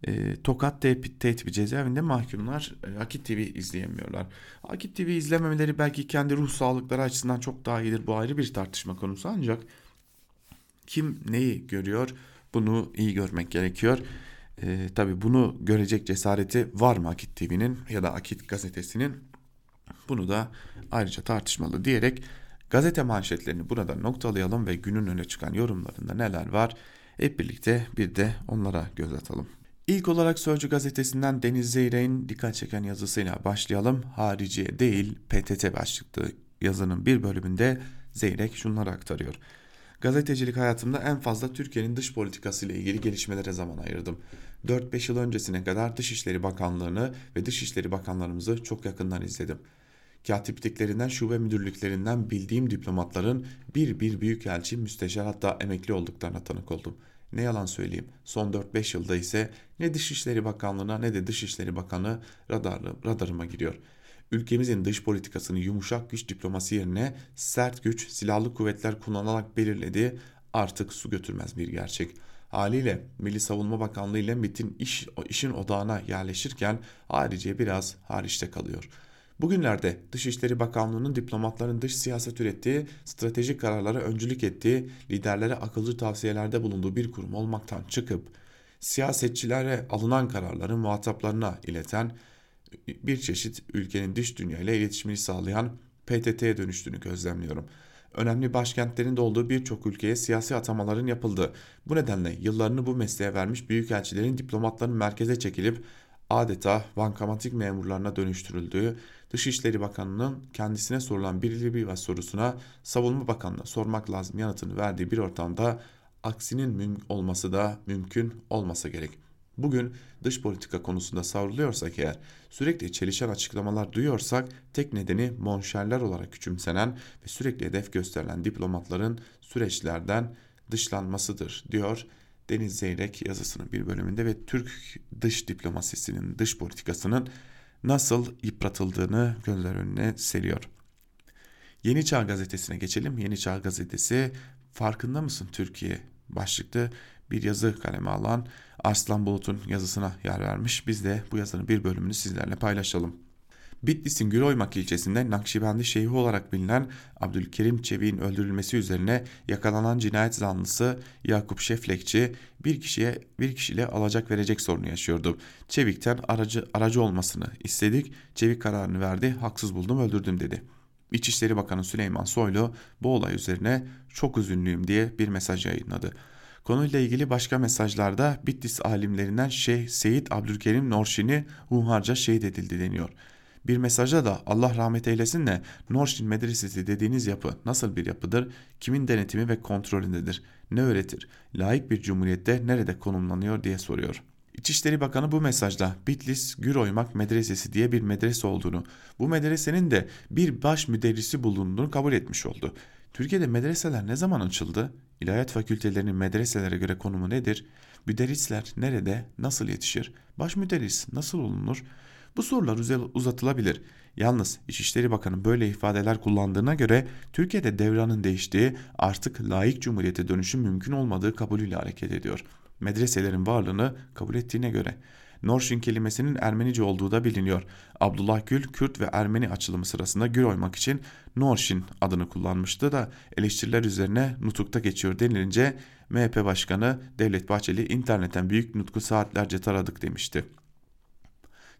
e, Tokat Teytibi cezaevinde mahkumlar e, Akit TV izleyemiyorlar. Akit TV izlememeleri belki kendi ruh sağlıkları açısından çok daha iyidir. Bu ayrı bir tartışma konusu ancak kim neyi görüyor bunu iyi görmek gerekiyor. E, tabii bunu görecek cesareti var mı Akit TV'nin ya da Akit gazetesinin bunu da ayrıca tartışmalı diyerek gazete manşetlerini burada noktalayalım ve günün öne çıkan yorumlarında neler var hep birlikte bir de onlara göz atalım. İlk olarak Sözcü gazetesinden Deniz Zeyrek'in dikkat çeken yazısıyla başlayalım. Hariciye değil PTT başlıklı yazının bir bölümünde Zeyrek şunları aktarıyor. Gazetecilik hayatımda en fazla Türkiye'nin dış politikası ile ilgili gelişmelere zaman ayırdım. 4-5 yıl öncesine kadar Dışişleri Bakanlığı'nı ve Dışişleri Bakanlarımızı çok yakından izledim. Katipliklerinden, şube müdürlüklerinden bildiğim diplomatların bir bir büyükelçi, müsteşar hatta emekli olduklarına tanık oldum.'' Ne yalan söyleyeyim son 4-5 yılda ise ne Dışişleri Bakanlığı'na ne de Dışişleri Bakanı radarlı, radarıma giriyor. Ülkemizin dış politikasını yumuşak güç diplomasi yerine sert güç silahlı kuvvetler kullanarak belirlediği artık su götürmez bir gerçek. Haliyle Milli Savunma Bakanlığı ile MIT'in iş, işin odağına yerleşirken harici biraz hariçte kalıyor.'' Bugünlerde Dışişleri Bakanlığı'nın diplomatların dış siyaset ürettiği, stratejik kararlara öncülük ettiği, liderlere akılcı tavsiyelerde bulunduğu bir kurum olmaktan çıkıp siyasetçilere alınan kararları muhataplarına ileten bir çeşit ülkenin dış dünya ile iletişimini sağlayan PTT'ye dönüştüğünü gözlemliyorum. Önemli başkentlerin de olduğu birçok ülkeye siyasi atamaların yapıldı. Bu nedenle yıllarını bu mesleğe vermiş büyükelçilerin diplomatların merkeze çekilip adeta bankamatik memurlarına dönüştürüldüğü, Dışişleri Bakanı'nın kendisine sorulan bir bir sorusuna Savunma Bakanı'na sormak lazım yanıtını verdiği bir ortamda aksinin olması da mümkün olmasa gerek. Bugün dış politika konusunda savruluyorsak eğer sürekli çelişen açıklamalar duyuyorsak tek nedeni monşerler olarak küçümsenen ve sürekli hedef gösterilen diplomatların süreçlerden dışlanmasıdır diyor Deniz Zeyrek yazısının bir bölümünde ve Türk dış diplomasisinin, dış politikasının nasıl yıpratıldığını gözler önüne seriyor. Yeni Çağ Gazetesi'ne geçelim. Yeni Çağ Gazetesi farkında mısın Türkiye başlıklı bir yazı kaleme alan Arslan Bulut'un yazısına yer vermiş. Biz de bu yazının bir bölümünü sizlerle paylaşalım. Bitlis'in Güloymak ilçesinde Nakşibendi Şeyhi olarak bilinen Abdülkerim Çevik'in öldürülmesi üzerine yakalanan cinayet zanlısı Yakup Şeflekçi bir kişiye bir kişiyle alacak verecek sorunu yaşıyordu. Çevik'ten aracı aracı olmasını istedik. Çevik kararını verdi. Haksız buldum öldürdüm dedi. İçişleri Bakanı Süleyman Soylu bu olay üzerine çok üzünlüyüm diye bir mesaj yayınladı. Konuyla ilgili başka mesajlarda Bitlis alimlerinden Şeyh Seyit Abdülkerim Norşin'i hunharca şehit edildi deniyor. Bir mesajda da Allah rahmet eylesin de Norşin Medresesi dediğiniz yapı nasıl bir yapıdır? Kimin denetimi ve kontrolündedir? Ne öğretir? Layık bir cumhuriyette nerede konumlanıyor diye soruyor. İçişleri Bakanı bu mesajda Bitlis Güroymak Medresesi diye bir medrese olduğunu, bu medresenin de bir baş müderrisi bulunduğunu kabul etmiş oldu. Türkiye'de medreseler ne zaman açıldı? İlahiyat fakültelerinin medreselere göre konumu nedir? Müderrisler nerede, nasıl yetişir? Baş müderris nasıl olunur? Bu sorular uzatılabilir. Yalnız İçişleri Bakanı böyle ifadeler kullandığına göre Türkiye'de devranın değiştiği artık layık cumhuriyete dönüşüm mümkün olmadığı kabulüyle hareket ediyor. Medreselerin varlığını kabul ettiğine göre. Norşin kelimesinin Ermenice olduğu da biliniyor. Abdullah Gül, Kürt ve Ermeni açılımı sırasında gül oymak için Norşin adını kullanmıştı da eleştiriler üzerine nutukta geçiyor denilince MHP Başkanı Devlet Bahçeli internetten büyük nutku saatlerce taradık demişti.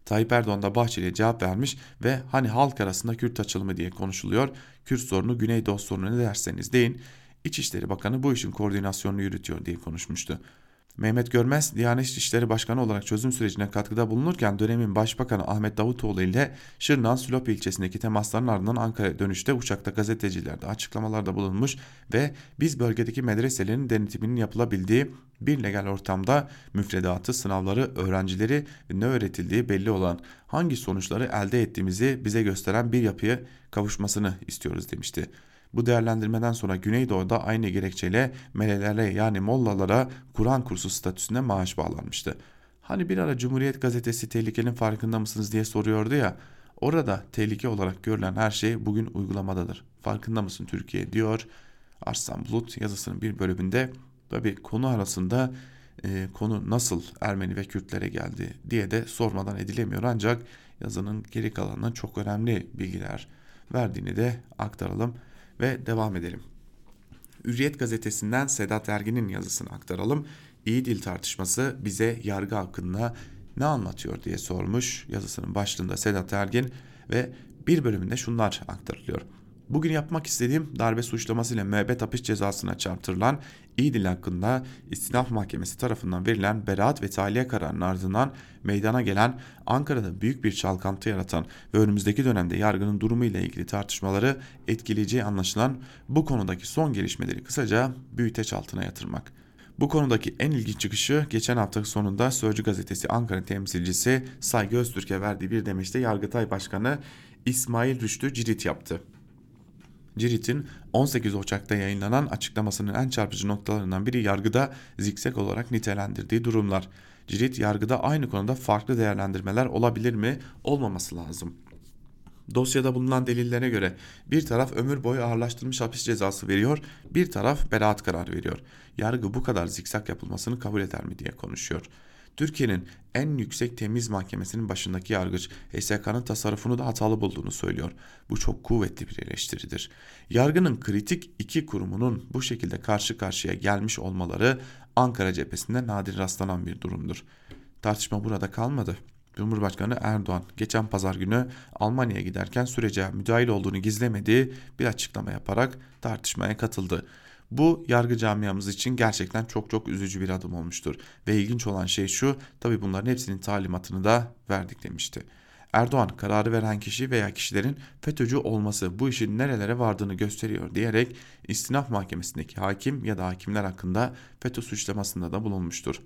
Tayyip Erdoğan da Bahçeli'ye cevap vermiş ve hani halk arasında Kürt açılımı diye konuşuluyor. Kürt sorunu Güneydoğu sorunu ne derseniz deyin. İçişleri Bakanı bu işin koordinasyonunu yürütüyor diye konuşmuştu. Mehmet Görmez, Diyanet İşleri Başkanı olarak çözüm sürecine katkıda bulunurken dönemin Başbakanı Ahmet Davutoğlu ile Şırnak'ın Sülop ilçesindeki temasların ardından Ankara'ya dönüşte uçakta gazetecilerde açıklamalarda bulunmuş ve biz bölgedeki medreselerin denetiminin yapılabildiği bir legal ortamda müfredatı, sınavları, öğrencileri ne öğretildiği belli olan hangi sonuçları elde ettiğimizi bize gösteren bir yapıya kavuşmasını istiyoruz demişti. Bu değerlendirmeden sonra Güneydoğu'da aynı gerekçeyle melelere yani mollalara Kur'an kursu statüsünde maaş bağlanmıştı. Hani bir ara Cumhuriyet gazetesi tehlikenin farkında mısınız diye soruyordu ya. Orada tehlike olarak görülen her şey bugün uygulamadadır. Farkında mısın Türkiye diyor Arslan Bulut yazısının bir bölümünde. Tabi konu arasında e, konu nasıl Ermeni ve Kürtlere geldi diye de sormadan edilemiyor ancak yazının geri kalanına çok önemli bilgiler verdiğini de aktaralım ve devam edelim. Hürriyet gazetesinden Sedat Ergin'in yazısını aktaralım. İyi dil tartışması bize yargı hakkında ne anlatıyor diye sormuş yazısının başlığında Sedat Ergin ve bir bölümünde şunlar aktarılıyor. Bugün yapmak istediğim darbe suçlamasıyla müebbet hapis cezasına çarptırılan İdil hakkında istinaf mahkemesi tarafından verilen beraat ve tahliye kararının ardından meydana gelen Ankara'da büyük bir çalkantı yaratan ve önümüzdeki dönemde yargının durumu ile ilgili tartışmaları etkileyeceği anlaşılan bu konudaki son gelişmeleri kısaca büyüteç altına yatırmak. Bu konudaki en ilginç çıkışı geçen hafta sonunda Sözcü gazetesi Ankara temsilcisi Saygı Öztürk'e verdiği bir demeçte Yargıtay Başkanı İsmail Rüştü Cirit yaptı. Cirit'in 18 Ocak'ta yayınlanan açıklamasının en çarpıcı noktalarından biri yargıda zikzek olarak nitelendirdiği durumlar. Cirit yargıda aynı konuda farklı değerlendirmeler olabilir mi? Olmaması lazım. Dosyada bulunan delillere göre bir taraf ömür boyu ağırlaştırılmış hapis cezası veriyor, bir taraf beraat kararı veriyor. Yargı bu kadar zikzak yapılmasını kabul eder mi diye konuşuyor. Türkiye'nin en yüksek temiz mahkemesinin başındaki yargıç HSK'nın tasarrufunu da hatalı bulduğunu söylüyor. Bu çok kuvvetli bir eleştiridir. Yargının kritik iki kurumunun bu şekilde karşı karşıya gelmiş olmaları Ankara cephesinde nadir rastlanan bir durumdur. Tartışma burada kalmadı. Cumhurbaşkanı Erdoğan geçen pazar günü Almanya'ya giderken sürece müdahil olduğunu gizlemediği bir açıklama yaparak tartışmaya katıldı. Bu yargı camiamız için gerçekten çok çok üzücü bir adım olmuştur. Ve ilginç olan şey şu, tabi bunların hepsinin talimatını da verdik demişti. Erdoğan kararı veren kişi veya kişilerin FETÖ'cü olması bu işin nerelere vardığını gösteriyor diyerek istinaf mahkemesindeki hakim ya da hakimler hakkında FETÖ suçlamasında da bulunmuştur.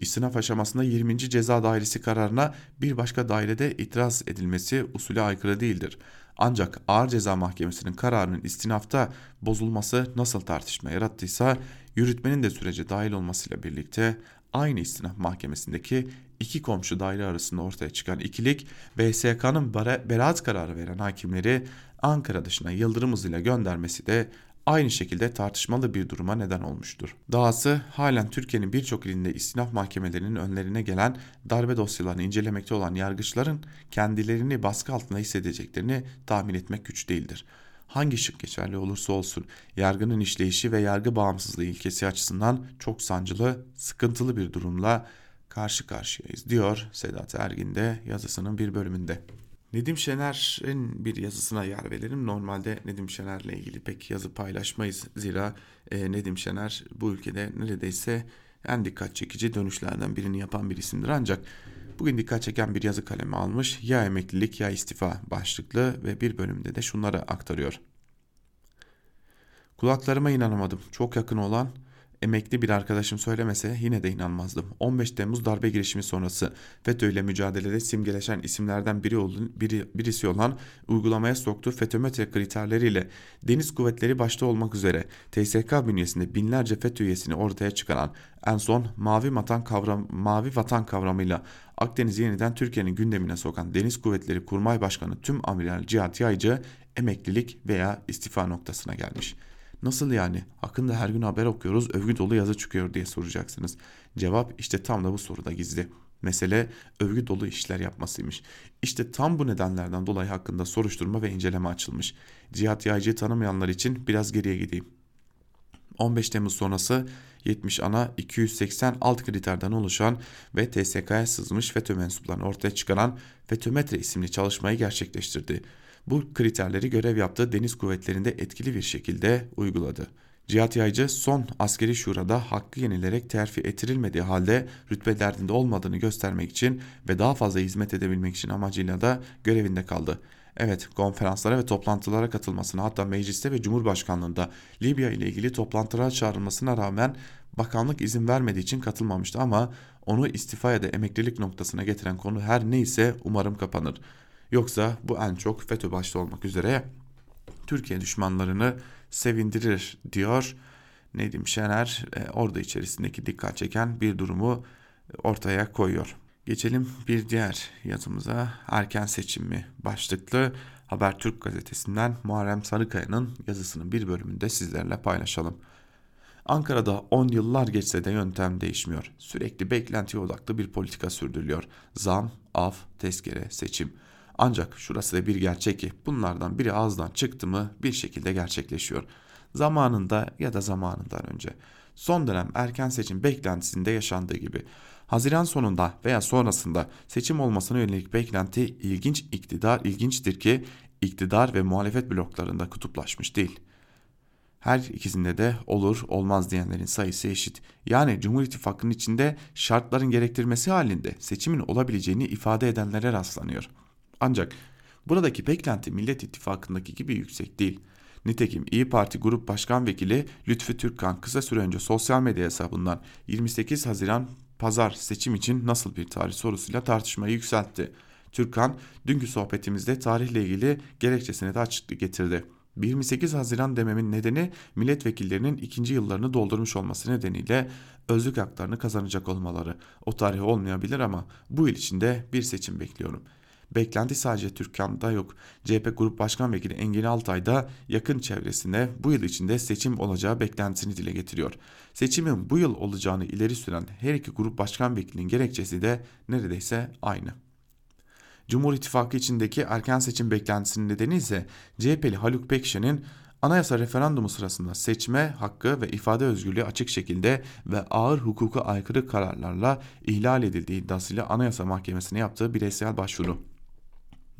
İstinaf aşamasında 20. ceza dairesi kararına bir başka dairede itiraz edilmesi usule aykırı değildir. Ancak ağır ceza mahkemesinin kararının istinafta bozulması nasıl tartışma yarattıysa yürütmenin de sürece dahil olmasıyla birlikte aynı istinaf mahkemesindeki iki komşu daire arasında ortaya çıkan ikilik BSK'nın beraat kararı veren hakimleri Ankara dışına yıldırım hızıyla göndermesi de aynı şekilde tartışmalı bir duruma neden olmuştur. Dahası halen Türkiye'nin birçok ilinde istinaf mahkemelerinin önlerine gelen darbe dosyalarını incelemekte olan yargıçların kendilerini baskı altında hissedeceklerini tahmin etmek güç değildir. Hangi şık geçerli olursa olsun yargının işleyişi ve yargı bağımsızlığı ilkesi açısından çok sancılı, sıkıntılı bir durumla karşı karşıyayız diyor Sedat Ergin de yazısının bir bölümünde. Nedim Şener'in bir yazısına yer verelim. Normalde Nedim Şener'le ilgili pek yazı paylaşmayız. Zira e, Nedim Şener bu ülkede neredeyse en dikkat çekici dönüşlerden birini yapan bir isimdir. Ancak bugün dikkat çeken bir yazı kalemi almış. Ya emeklilik ya istifa başlıklı ve bir bölümde de şunları aktarıyor. Kulaklarıma inanamadım. Çok yakın olan emekli bir arkadaşım söylemese yine de inanmazdım. 15 Temmuz darbe girişimi sonrası FETÖ ile mücadelede simgeleşen isimlerden biri, olun, biri, birisi olan uygulamaya soktuğu FETÖ kriterleriyle deniz kuvvetleri başta olmak üzere TSK bünyesinde binlerce FETÖ üyesini ortaya çıkaran en son mavi vatan kavram mavi vatan kavramıyla Akdeniz'i yeniden Türkiye'nin gündemine sokan Deniz Kuvvetleri Kurmay Başkanı Tüm Amiral Cihat Yaycı emeklilik veya istifa noktasına gelmiş.'' Nasıl yani? Hakkında her gün haber okuyoruz, övgü dolu yazı çıkıyor diye soracaksınız. Cevap işte tam da bu soruda gizli. Mesele övgü dolu işler yapmasıymış. İşte tam bu nedenlerden dolayı hakkında soruşturma ve inceleme açılmış. Cihat Yaycı'yı tanımayanlar için biraz geriye gideyim. 15 Temmuz sonrası 70 ana 280 alt kriterden oluşan ve TSK'ya sızmış FETÖ mensuplarını ortaya çıkaran FETÖmetre isimli çalışmayı gerçekleştirdi bu kriterleri görev yaptığı deniz kuvvetlerinde etkili bir şekilde uyguladı. Cihat Yaycı son askeri şurada hakkı yenilerek terfi ettirilmediği halde rütbe derdinde olmadığını göstermek için ve daha fazla hizmet edebilmek için amacıyla da görevinde kaldı. Evet konferanslara ve toplantılara katılmasına hatta mecliste ve cumhurbaşkanlığında Libya ile ilgili toplantılara çağrılmasına rağmen bakanlık izin vermediği için katılmamıştı ama onu istifa ya da emeklilik noktasına getiren konu her neyse umarım kapanır. Yoksa bu en çok FETÖ başta olmak üzere Türkiye düşmanlarını sevindirir diyor Nedim Şener e, orada içerisindeki dikkat çeken bir durumu ortaya koyuyor. Geçelim bir diğer yazımıza erken seçim mi başlıklı Habertürk gazetesinden Muharrem Sarıkaya'nın yazısının bir bölümünde sizlerle paylaşalım. Ankara'da 10 yıllar geçse de yöntem değişmiyor. Sürekli beklentiye odaklı bir politika sürdürülüyor. Zam, af, tezkere, seçim. Ancak şurası da bir gerçek ki bunlardan biri ağızdan çıktı mı bir şekilde gerçekleşiyor. Zamanında ya da zamanından önce. Son dönem erken seçim beklentisinde yaşandığı gibi Haziran sonunda veya sonrasında seçim olmasına yönelik beklenti ilginç iktidar ilginçtir ki iktidar ve muhalefet bloklarında kutuplaşmış değil. Her ikisinde de olur olmaz diyenlerin sayısı eşit. Yani Cumhur İttifakı'nın içinde şartların gerektirmesi halinde seçimin olabileceğini ifade edenlere rastlanıyor. Ancak buradaki beklenti Millet İttifakı'ndaki gibi yüksek değil. Nitekim İyi Parti Grup Başkan Vekili Lütfü Türkkan kısa süre önce sosyal medya hesabından 28 Haziran pazar seçim için nasıl bir tarih sorusuyla tartışmayı yükseltti. Türkan dünkü sohbetimizde tarihle ilgili gerekçesine de açıklık getirdi. 28 Haziran dememin nedeni milletvekillerinin ikinci yıllarını doldurmuş olması nedeniyle özlük haklarını kazanacak olmaları. O tarih olmayabilir ama bu yıl içinde bir seçim bekliyorum. Beklenti sadece Türkan'da yok. CHP Grup Başkan Vekili Engin Altay da yakın çevresinde bu yıl içinde seçim olacağı beklentisini dile getiriyor. Seçimin bu yıl olacağını ileri süren her iki grup başkan vekilinin gerekçesi de neredeyse aynı. Cumhur İttifakı içindeki erken seçim beklentisinin nedeni ise CHP'li Haluk Pekşen'in anayasa referandumu sırasında seçme hakkı ve ifade özgürlüğü açık şekilde ve ağır hukuka aykırı kararlarla ihlal edildiği iddiasıyla Anayasa Mahkemesi'ne yaptığı bireysel başvuru.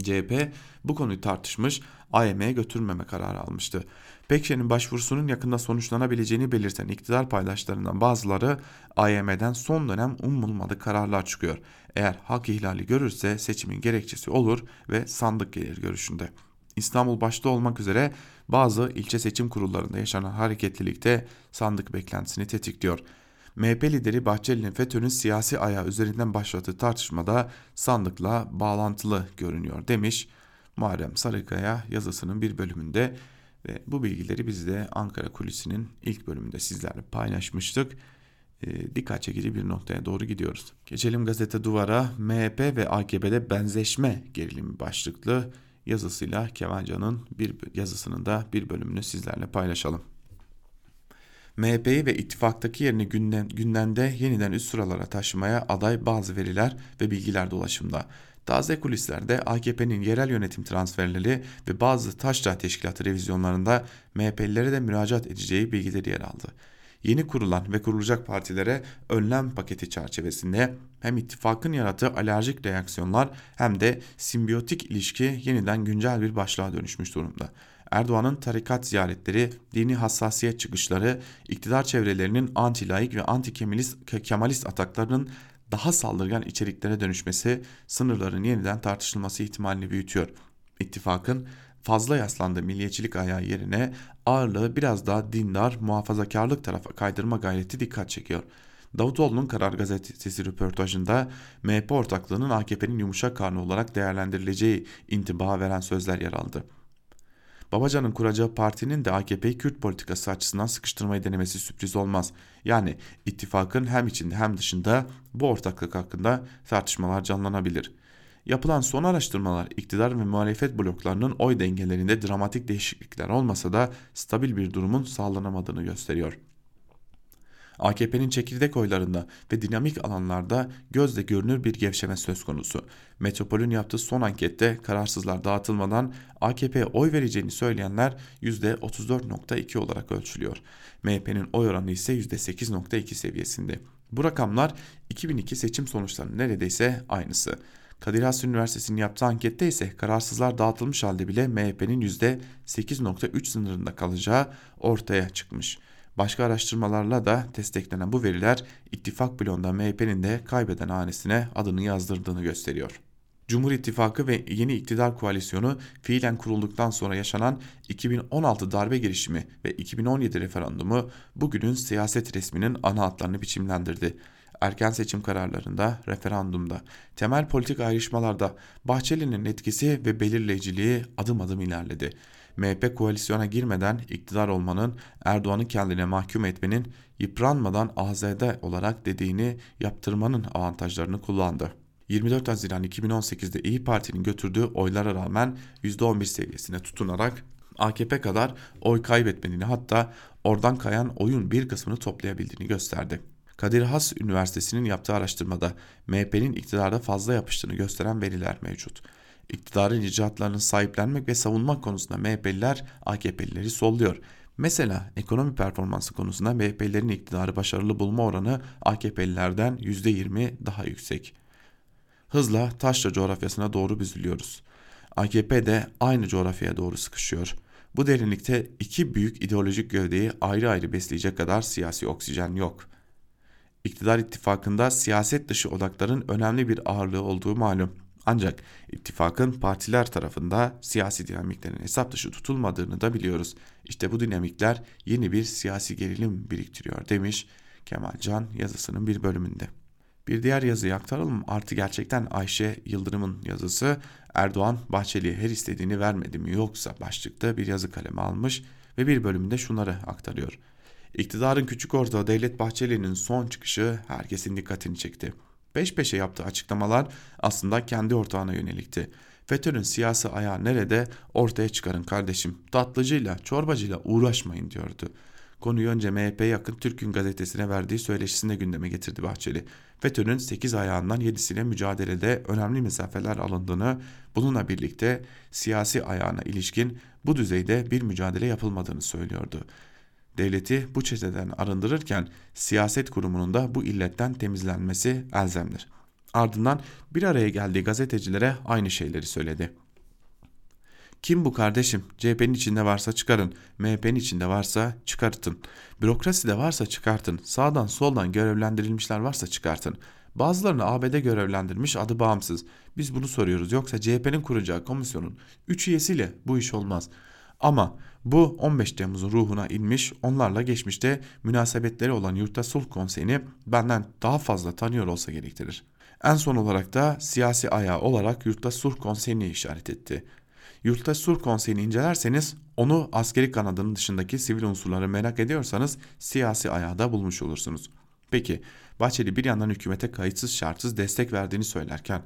CHP bu konuyu tartışmış, AYM'ye götürmeme kararı almıştı. Pekşen'in başvurusunun yakında sonuçlanabileceğini belirten iktidar paydaşlarından bazıları AYM'den son dönem umulmadık kararlar çıkıyor. Eğer hak ihlali görürse seçimin gerekçesi olur ve sandık gelir görüşünde. İstanbul başta olmak üzere bazı ilçe seçim kurullarında yaşanan hareketlilikte sandık beklentisini tetikliyor. MHP lideri Bahçeli'nin FETÖ'nün siyasi ayağı üzerinden başlattığı tartışmada sandıkla bağlantılı görünüyor demiş Muharrem Sarıkaya yazısının bir bölümünde ve bu bilgileri biz de Ankara Kulisi'nin ilk bölümünde sizlerle paylaşmıştık. E, dikkat çekici bir noktaya doğru gidiyoruz. Geçelim gazete duvara MHP ve AKP'de benzeşme gerilimi başlıklı yazısıyla Kemalcan'ın bir yazısının da bir bölümünü sizlerle paylaşalım. MHP'yi ve ittifaktaki yerini günden, gündemde yeniden üst sıralara taşımaya aday bazı veriler ve bilgiler dolaşımda. Taze kulislerde AKP'nin yerel yönetim transferleri ve bazı taşra teşkilatı revizyonlarında MHP'lilere de müracaat edeceği bilgileri yer aldı. Yeni kurulan ve kurulacak partilere önlem paketi çerçevesinde hem ittifakın yarattığı alerjik reaksiyonlar hem de simbiyotik ilişki yeniden güncel bir başlığa dönüşmüş durumda. Erdoğan'ın tarikat ziyaretleri, dini hassasiyet çıkışları, iktidar çevrelerinin anti-laik ve anti-kemalist ataklarının daha saldırgan içeriklere dönüşmesi sınırların yeniden tartışılması ihtimalini büyütüyor. İttifakın fazla yaslandığı milliyetçilik ayağı yerine ağırlığı biraz daha dindar, muhafazakarlık tarafa kaydırma gayreti dikkat çekiyor. Davutoğlu'nun Karar Gazetesi röportajında MHP ortaklığının AKP'nin yumuşak karnı olarak değerlendirileceği intiba veren sözler yer aldı. Babacan'ın kuracağı partinin de AKP'yi Kürt politikası açısından sıkıştırmayı denemesi sürpriz olmaz. Yani ittifakın hem içinde hem dışında bu ortaklık hakkında tartışmalar canlanabilir. Yapılan son araştırmalar iktidar ve muhalefet bloklarının oy dengelerinde dramatik değişiklikler olmasa da stabil bir durumun sağlanamadığını gösteriyor. AKP'nin çekirdek oylarında ve dinamik alanlarda gözle görünür bir gevşeme söz konusu. Metropol'ün yaptığı son ankette kararsızlar dağıtılmadan AKP'ye oy vereceğini söyleyenler %34.2 olarak ölçülüyor. MHP'nin oy oranı ise %8.2 seviyesinde. Bu rakamlar 2002 seçim sonuçlarının neredeyse aynısı. Kadir Has Üniversitesi'nin yaptığı ankette ise kararsızlar dağıtılmış halde bile MHP'nin %8.3 sınırında kalacağı ortaya çıkmış. Başka araştırmalarla da desteklenen bu veriler ittifak bloğunda MHP'nin de kaybeden hanesine adını yazdırdığını gösteriyor. Cumhur İttifakı ve yeni iktidar koalisyonu fiilen kurulduktan sonra yaşanan 2016 darbe girişimi ve 2017 referandumu bugünün siyaset resminin ana hatlarını biçimlendirdi. Erken seçim kararlarında, referandumda, temel politik ayrışmalarda Bahçeli'nin etkisi ve belirleyiciliği adım adım ilerledi. MHP koalisyona girmeden iktidar olmanın, Erdoğan'ı kendine mahkum etmenin, yıpranmadan AZD olarak dediğini yaptırmanın avantajlarını kullandı. 24 Haziran 2018'de İyi Parti'nin götürdüğü oylara rağmen %11 seviyesine tutunarak AKP kadar oy kaybetmediğini hatta oradan kayan oyun bir kısmını toplayabildiğini gösterdi. Kadir Has Üniversitesi'nin yaptığı araştırmada MHP'nin iktidarda fazla yapıştığını gösteren veriler mevcut. İktidarın icraatlarını sahiplenmek ve savunmak konusunda MHP'liler AKP'lileri solluyor. Mesela ekonomi performansı konusunda MHP'lilerin iktidarı başarılı bulma oranı AKP'lilerden %20 daha yüksek. Hızla taşra coğrafyasına doğru büzülüyoruz. AKP de aynı coğrafyaya doğru sıkışıyor. Bu derinlikte iki büyük ideolojik gövdeyi ayrı ayrı besleyecek kadar siyasi oksijen yok. İktidar ittifakında siyaset dışı odakların önemli bir ağırlığı olduğu malum. Ancak ittifakın partiler tarafında siyasi dinamiklerin hesap dışı tutulmadığını da biliyoruz. İşte bu dinamikler yeni bir siyasi gerilim biriktiriyor demiş Kemal Can yazısının bir bölümünde. Bir diğer yazıyı aktaralım. Artı gerçekten Ayşe Yıldırım'ın yazısı Erdoğan Bahçeli'ye her istediğini vermedi mi yoksa başlıkta bir yazı kalemi almış ve bir bölümünde şunları aktarıyor. İktidarın küçük ortağı Devlet Bahçeli'nin son çıkışı herkesin dikkatini çekti. Peş peşe yaptığı açıklamalar aslında kendi ortağına yönelikti. FETÖ'nün siyasi ayağı nerede ortaya çıkarın kardeşim. Tatlıcıyla, çorbacıyla uğraşmayın diyordu. Konuyu önce MHP yakın Türk'ün gazetesine verdiği söyleşisinde gündeme getirdi Bahçeli. FETÖ'nün 8 ayağından 7'sine mücadelede önemli mesafeler alındığını, bununla birlikte siyasi ayağına ilişkin bu düzeyde bir mücadele yapılmadığını söylüyordu. Devleti bu çeteden arındırırken siyaset kurumunun da bu illetten temizlenmesi elzemdir. Ardından bir araya geldiği gazetecilere aynı şeyleri söyledi. Kim bu kardeşim? CHP'nin içinde varsa çıkarın. MHP'nin içinde varsa çıkartın. Bürokrasi de varsa çıkartın. Sağdan soldan görevlendirilmişler varsa çıkartın. Bazılarını ABD görevlendirmiş adı bağımsız. Biz bunu soruyoruz. Yoksa CHP'nin kuracağı komisyonun 3 üyesiyle bu iş olmaz. Ama bu 15 Temmuz'un ruhuna inmiş, onlarla geçmişte münasebetleri olan Yurtta Sulh Konseyi'ni benden daha fazla tanıyor olsa gerektirir. En son olarak da siyasi ayağı olarak Yurtta Sulh Konseyi'ni işaret etti. Yurtta Sulh Konseyi'ni incelerseniz onu askeri kanadının dışındaki sivil unsurları merak ediyorsanız siyasi ayağı da bulmuş olursunuz. Peki Bahçeli bir yandan hükümete kayıtsız şartsız destek verdiğini söylerken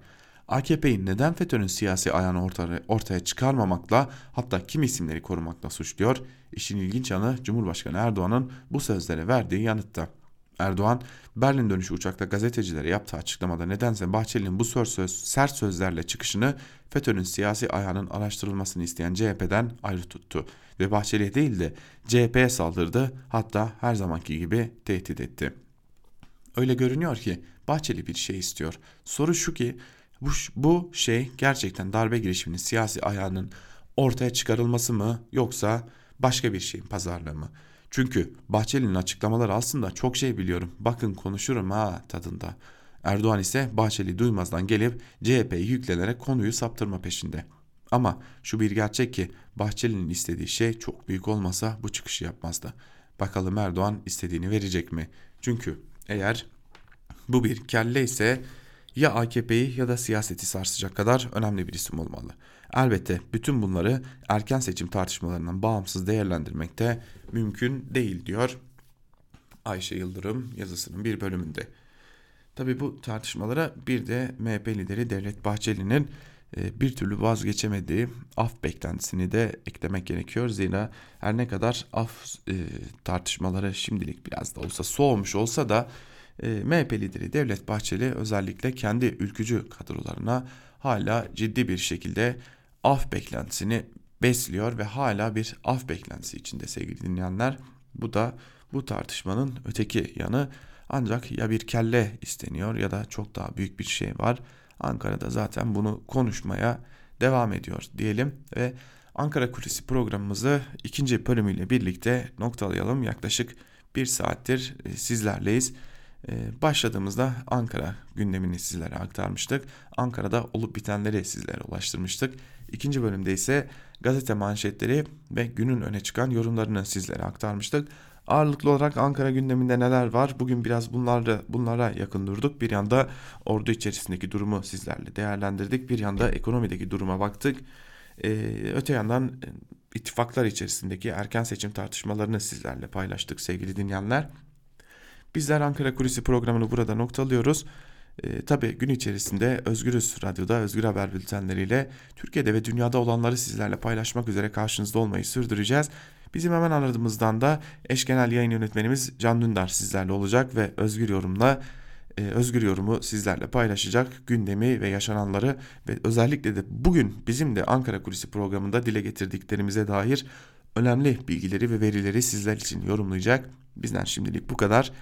AKP'yi neden FETÖ'nün siyasi ayağını ortaya, çıkarmamakla hatta kim isimleri korumakla suçluyor? İşin ilginç yanı Cumhurbaşkanı Erdoğan'ın bu sözlere verdiği yanıtta. Erdoğan Berlin dönüşü uçakta gazetecilere yaptığı açıklamada nedense Bahçeli'nin bu söz, söz, sert sözlerle çıkışını FETÖ'nün siyasi ayağının araştırılmasını isteyen CHP'den ayrı tuttu ve Bahçeli'ye değil de CHP'ye saldırdı hatta her zamanki gibi tehdit etti. Öyle görünüyor ki Bahçeli bir şey istiyor. Soru şu ki bu, bu şey gerçekten darbe girişiminin siyasi ayağının ortaya çıkarılması mı yoksa başka bir şeyin pazarlığı mı? Çünkü Bahçeli'nin açıklamaları aslında çok şey biliyorum. Bakın konuşurum ha tadında. Erdoğan ise Bahçeli duymazdan gelip CHP'yi yüklenerek konuyu saptırma peşinde. Ama şu bir gerçek ki Bahçeli'nin istediği şey çok büyük olmasa bu çıkışı yapmazdı. Bakalım Erdoğan istediğini verecek mi? Çünkü eğer bu bir kelle ise ya AKP'yi ya da siyaseti sarsacak kadar önemli bir isim olmalı. Elbette bütün bunları erken seçim tartışmalarından bağımsız değerlendirmek de mümkün değil diyor Ayşe Yıldırım yazısının bir bölümünde. Tabi bu tartışmalara bir de MHP lideri Devlet Bahçeli'nin e, bir türlü vazgeçemediği af beklentisini de eklemek gerekiyor. Zira her ne kadar af e, tartışmaları şimdilik biraz da olsa soğumuş olsa da e, MHP lideri Devlet Bahçeli özellikle kendi ülkücü kadrolarına hala ciddi bir şekilde af beklentisini besliyor ve hala bir af beklentisi içinde sevgili dinleyenler. Bu da bu tartışmanın öteki yanı ancak ya bir kelle isteniyor ya da çok daha büyük bir şey var. Ankara'da zaten bunu konuşmaya devam ediyor diyelim ve Ankara Kulisi programımızı ikinci bölümüyle birlikte noktalayalım. Yaklaşık bir saattir e, sizlerleyiz. Ee, başladığımızda Ankara gündemini sizlere aktarmıştık. Ankara'da olup bitenleri sizlere ulaştırmıştık. İkinci bölümde ise gazete manşetleri ve günün öne çıkan yorumlarını sizlere aktarmıştık. Ağırlıklı olarak Ankara gündeminde neler var? Bugün biraz bunlara, bunlara yakın durduk. Bir yanda ordu içerisindeki durumu sizlerle değerlendirdik. Bir yanda ekonomideki duruma baktık. Ee, öte yandan e, ittifaklar içerisindeki erken seçim tartışmalarını sizlerle paylaştık sevgili dinleyenler. Bizler Ankara Kulisi programını burada noktalıyoruz. E, tabii gün içerisinde Özgürüz Radyo'da Özgür Haber bültenleriyle Türkiye'de ve dünyada olanları sizlerle paylaşmak üzere karşınızda olmayı sürdüreceğiz. Bizim hemen aradığımızdan da eş genel yayın yönetmenimiz Can Dündar sizlerle olacak ve Özgür Yorum'la e, Özgür Yorum'u sizlerle paylaşacak gündemi ve yaşananları ve özellikle de bugün bizim de Ankara Kulisi programında dile getirdiklerimize dair önemli bilgileri ve verileri sizler için yorumlayacak. Bizden şimdilik bu kadar.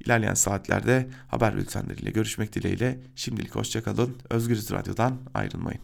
İlerleyen saatlerde haber bültenleriyle görüşmek dileğiyle şimdilik hoşçakalın. Özgürüz Radyo'dan ayrılmayın.